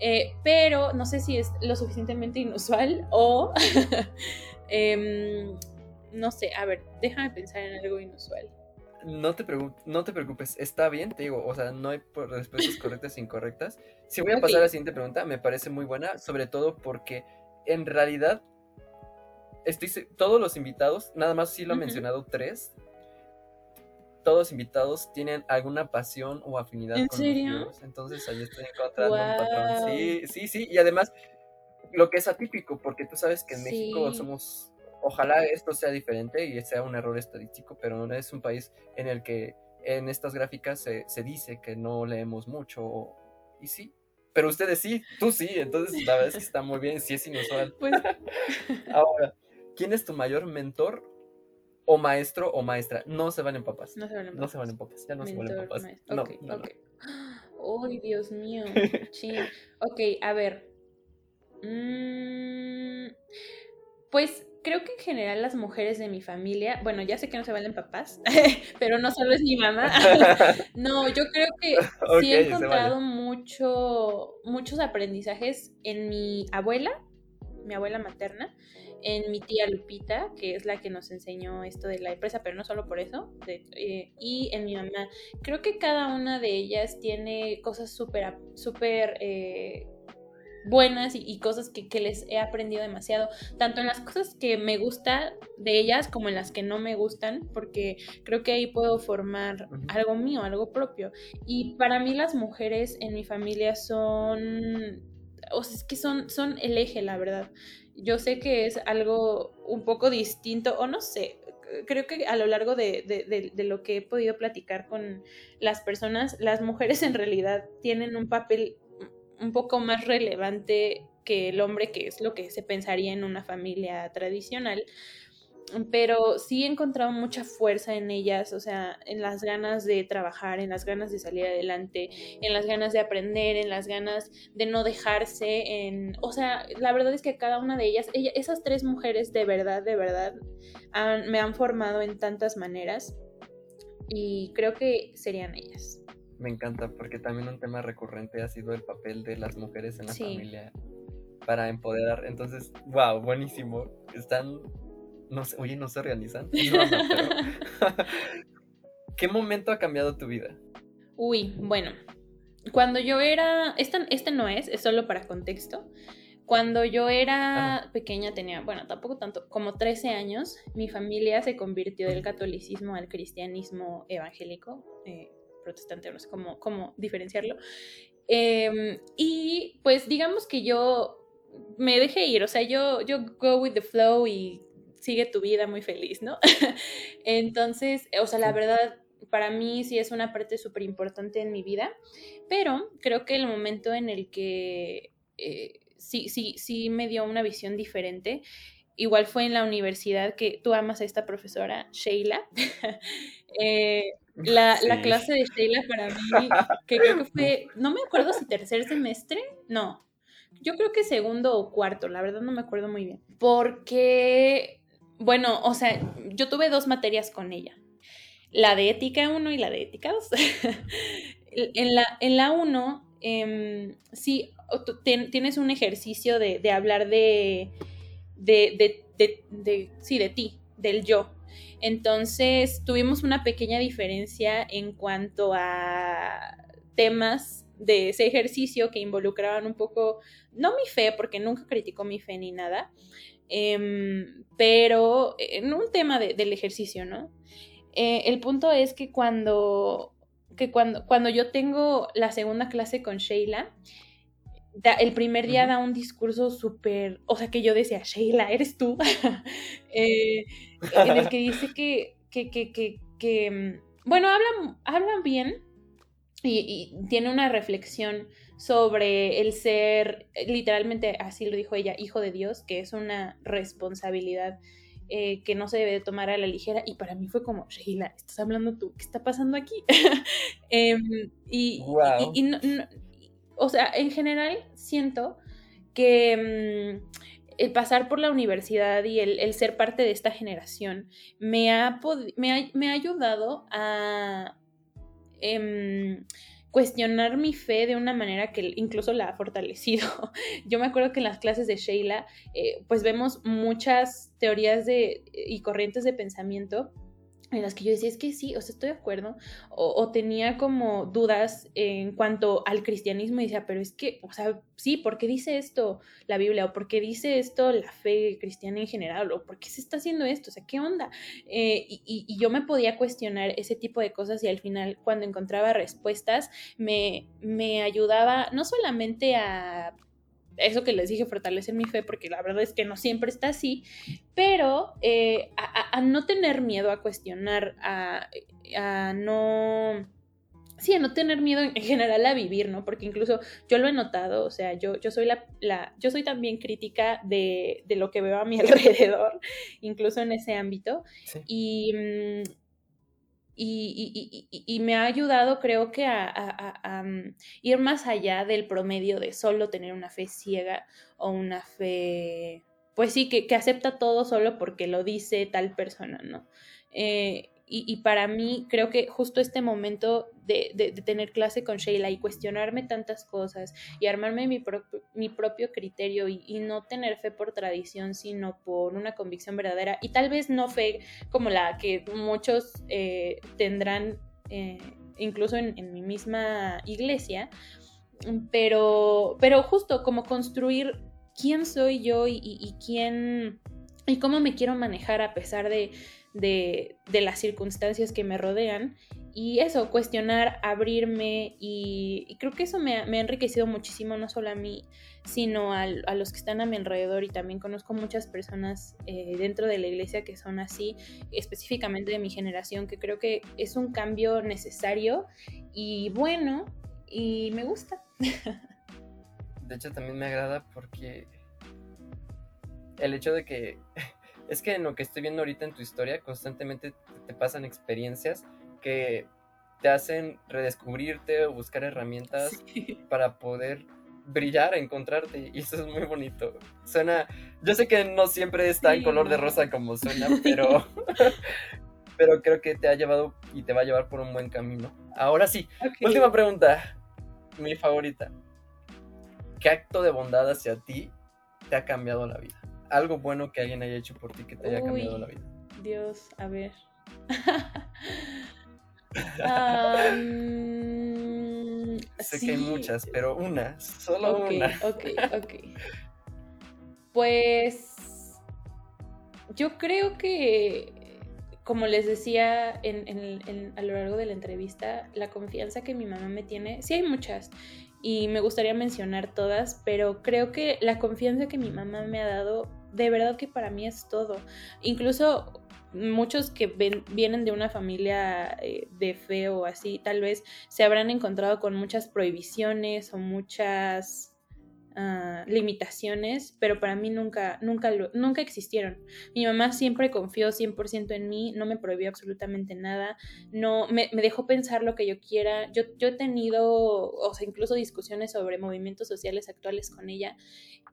Eh, pero no sé si es lo suficientemente inusual o, eh, no sé, a ver, déjame pensar en algo inusual. No te, no te preocupes, está bien, te digo, o sea, no hay respuestas correctas e incorrectas. Si voy a pasar a la siguiente pregunta, me parece muy buena, sobre todo porque en realidad estoy todos los invitados, nada más sí lo he mencionado tres, todos invitados tienen alguna pasión o afinidad ¿En con serio? los libros. Entonces ahí estoy encontrando wow. un patrón. Sí, sí, sí. Y además, lo que es atípico, porque tú sabes que en sí. México somos. Ojalá esto sea diferente y sea un error estadístico, pero no es un país en el que en estas gráficas se, se dice que no leemos mucho. Y sí, pero ustedes sí, tú sí, entonces la verdad es que está muy bien, sí es inusual. Pues... Ahora, ¿quién es tu mayor mentor o maestro o maestra. No se van en papas. No se van en papas. No se van en papas. Ya no Mentor, se van en papas. maestro. No, ok, no, no. ok. ¡Ay, Dios mío! Ok, a ver. Mm, pues creo que en general las mujeres de mi familia, bueno, ya sé que no se valen papás, pero no solo es mi mamá. no, yo creo que sí he encontrado vale. mucho, muchos aprendizajes en mi abuela, mi abuela materna, en mi tía Lupita, que es la que nos enseñó esto de la empresa, pero no solo por eso, de- eh, y en mi mamá. Creo que cada una de ellas tiene cosas súper, súper eh, buenas y, y cosas que, que les he aprendido demasiado, tanto en las cosas que me gusta de ellas como en las que no me gustan, porque creo que ahí puedo formar algo mío, algo propio. Y para mí las mujeres en mi familia son, o sea, es que son, son el eje, la verdad. Yo sé que es algo un poco distinto, o no sé, creo que a lo largo de, de- de- de lo que he podido platicar con las personas, las mujeres en realidad tienen un papel un poco más relevante que el hombre, que es lo que se pensaría en una familia tradicional. Pero sí he encontrado mucha fuerza en ellas, o sea, en las ganas de trabajar, en las ganas de salir adelante, en las ganas de aprender, en las ganas de no dejarse, en, o sea, la verdad es que cada una de ellas, ella- esas tres mujeres de verdad, de verdad, han- me han formado en tantas maneras y creo que serían ellas. Me encanta porque también un tema recurrente ha sido el papel de las mujeres en la Sí. familia para empoderar. Entonces, wow, buenísimo. Están, no sé, oye, no se organizan. No, no, pero- ¿Qué momento ha cambiado tu vida? Uy, bueno, cuando yo era, este, este no es, es solo para contexto. Cuando yo era Ajá. pequeña, tenía, bueno, tampoco tanto, como 13 años, mi familia se convirtió del catolicismo al cristianismo evangélico, eh, protestante, no sé cómo, cómo diferenciarlo. Em, y pues digamos que yo me dejé ir, o sea, yo, yo go with the flow y sigue tu vida muy feliz, ¿no? Entonces, o sea, la verdad, para mí sí es una parte súper importante en mi vida, pero creo que el momento en el que eh, sí, sí, sí me dio una visión diferente, igual fue en la universidad que tú amas a esta profesora, Sheila. Eh, la, la clase de Sheila para mí, que creo que fue, no me acuerdo si tercer semestre, no, yo creo que segundo o cuarto, la verdad no me acuerdo muy bien, porque, bueno, o sea, yo tuve dos materias con ella, la de ética 1 y la de ética 2. en la en la 1, em, sí, tienes un ejercicio de, de hablar de, de- de- sí, de ti, del yo. Entonces tuvimos una pequeña diferencia en cuanto a temas de ese ejercicio que involucraban un poco, no mi fe, porque nunca criticó mi fe ni nada, em, pero en un tema de- del ejercicio, ¿no? Eh, el punto es que cuando, que cuando, cuando yo tengo la segunda clase con Sheila, da- el primer día da un discurso súper, o sea, que yo decía, Sheila, ¿eres tú? Eh, en el que dice que, que, que, que, que, mm, bueno, hablan, hablan bien y, y tiene una reflexión sobre el ser, literalmente así lo dijo ella, hijo de Dios, que es una responsabilidad eh, que no se debe tomar a la ligera. Y para mí fue como, Sheila, estás hablando tú, ¿qué está pasando aquí? Em, y, o sea, en general siento que mm, el pasar por la universidad y el, ser parte de esta generación me ha, me ha, ayudado a em, cuestionar mi fe de una manera que incluso la ha fortalecido. Yo me acuerdo que en las clases de Sheila, eh, pues vemos muchas teorías de, y corrientes de pensamiento en las que yo decía, es que sí, o sea, estoy de acuerdo, o, tenía como dudas en cuanto al cristianismo y decía, pero es que, o sea, sí, ¿por qué dice esto la Biblia? ¿O por qué dice esto la fe cristiana en general? ¿O por qué se está haciendo esto? O sea, ¿qué onda? Eh, y, yo me podía cuestionar ese tipo de cosas y al final, cuando encontraba respuestas, me, me ayudaba no solamente a eso que les dije, fortalecer mi fe, porque la verdad es que no siempre está así, pero eh, a, no tener miedo a cuestionar, a, no... Sí, a no tener miedo en general a vivir, ¿no? Porque incluso yo lo he notado, o sea, yo, yo soy la, la yo soy también crítica de, de, lo que veo a mi alrededor, incluso en ese ámbito. Y, mm, y, me ha ayudado creo que a, mm, ir más allá del promedio de solo tener una fe ciega o una fe, pues sí, que, que acepta todo solo porque lo dice tal persona, ¿no? Eh, y, para mí creo que justo este momento de, tener clase con Sheila y cuestionarme tantas cosas y armarme mi, mi propio criterio y, no tener fe por tradición, sino por una convicción verdadera y tal vez no fe como la que muchos eh, tendrán eh, incluso en, mi misma iglesia, pero, pero justo como construir quién soy yo y quién y cómo me quiero manejar a pesar de de, las circunstancias que me rodean. Y eso, cuestionar, abrirme y, creo que eso me ha, enriquecido muchísimo, no solo a mí, sino a, los que están a mi alrededor y también conozco muchas personas eh, dentro de la iglesia que son así, específicamente de mi generación, que creo que es un cambio necesario y bueno, y me gusta. De hecho, también me agrada porque el hecho de que es que en lo que estoy viendo ahorita en tu historia, constantemente te pasan experiencias que te hacen redescubrirte o buscar herramientas para poder brillar, encontrarte. Y eso es muy bonito. Suena, yo sé que no siempre está en color de rosa como suena, pero, pero creo que te ha llevado y te va a llevar por un buen camino. Ahora sí, última pregunta, mi favorita. ¿Qué acto de bondad hacia ti te ha cambiado la vida? Algo bueno que alguien haya hecho por ti que te haya cambiado la vida. Dios, a ver. sé que hay muchas, pero una, solo una. ok, ok. Pues yo creo que, como les decía a lo largo de la entrevista, la confianza que mi mamá me tiene, sí hay muchas, y me gustaría mencionar todas, pero creo que la confianza que mi mamá me ha dado, de verdad que para mí es todo. Incluso muchos que vienen de una familia eh, de fe o así, tal vez se habrán encontrado con muchas prohibiciones o muchas Ah, limitaciones, pero para mí nunca, nunca, nunca existieron. Mi mamá siempre confió 100% en mí, no me prohibió absolutamente nada, no, me, dejó pensar lo que yo quiera. Yo, yo he tenido, o sea, incluso discusiones sobre movimientos sociales actuales con ella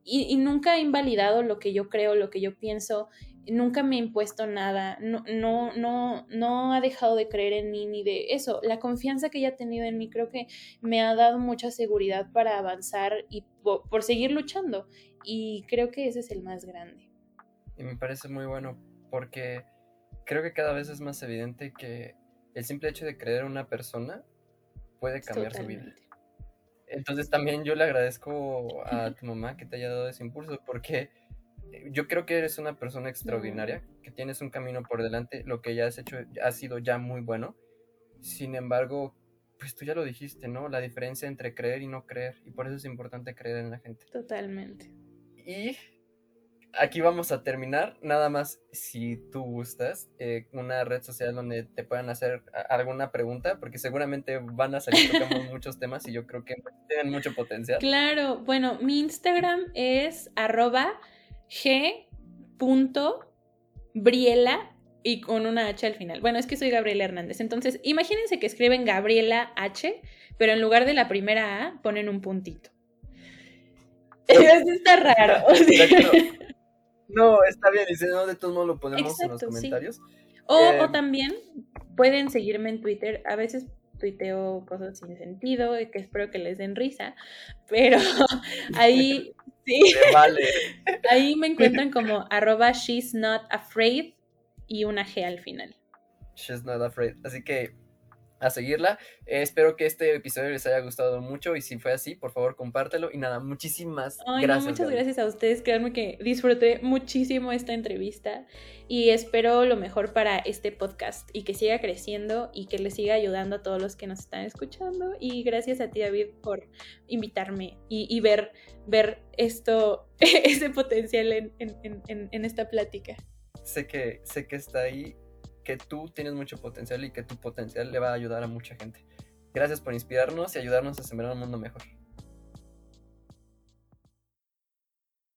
y, y nunca he invalidado lo que yo creo, lo que yo pienso nunca me ha impuesto nada, no, no, no, no ha dejado de creer en mí ni de eso. La confianza que ella ha tenido en mí creo que me ha dado mucha seguridad para avanzar y por, seguir luchando. Y creo que ese es el más grande. Y me parece muy bueno porque creo que cada vez es más evidente que el simple hecho de creer en una persona puede cambiar su vida. Entonces también yo le agradezco a tu mamá que te haya dado ese impulso porque yo creo que eres una persona extraordinaria, que tienes un camino por delante, lo que ya has hecho ha sido ya muy bueno. Sin embargo, pues tú ya lo dijiste, ¿no? La diferencia entre creer y no creer, y por eso es importante creer en la gente. Totalmente. Y aquí vamos a terminar. Nada más, si tú gustas, eh, una red social donde te puedan hacer alguna pregunta, porque seguramente van a salir tocando muchos temas y yo creo que tienen mucho potencial. Claro, bueno, mi Instagram es arroba g.briela y con una H al final. Bueno, es que soy Gabriela Hernández. Entonces, imagínense que escriben Gabriela H, pero en lugar de la primera A ponen un puntito. Eso está raro. No, está bien, no, de todos modos lo ponemos en los comentarios. O, o, eh, también pueden seguirme en Twitter. A veces tuiteo cosas sin sentido, que espero que les den risa, pero ahí sí. Vale. Ahí me encuentran como arroba she's not afraid y una G al final. She's not afraid. Así que a seguirla. Eh, espero que este episodio les haya gustado mucho y si fue así, por favor, compártelo. Y nada, muchísimas gracias. muchas gracias a ustedes. Créanme que disfruté muchísimo esta entrevista y espero lo mejor para este podcast y que siga creciendo y que le siga ayudando a todos los que nos están escuchando. Y gracias a ti, David, por invitarme y, ver, ver esto, ese potencial en, en esta plática. Sé que, sé que está ahí que tú tienes mucho potencial y que tu potencial le va a ayudar a mucha gente. Gracias por inspirarnos y ayudarnos a sembrar un mundo mejor.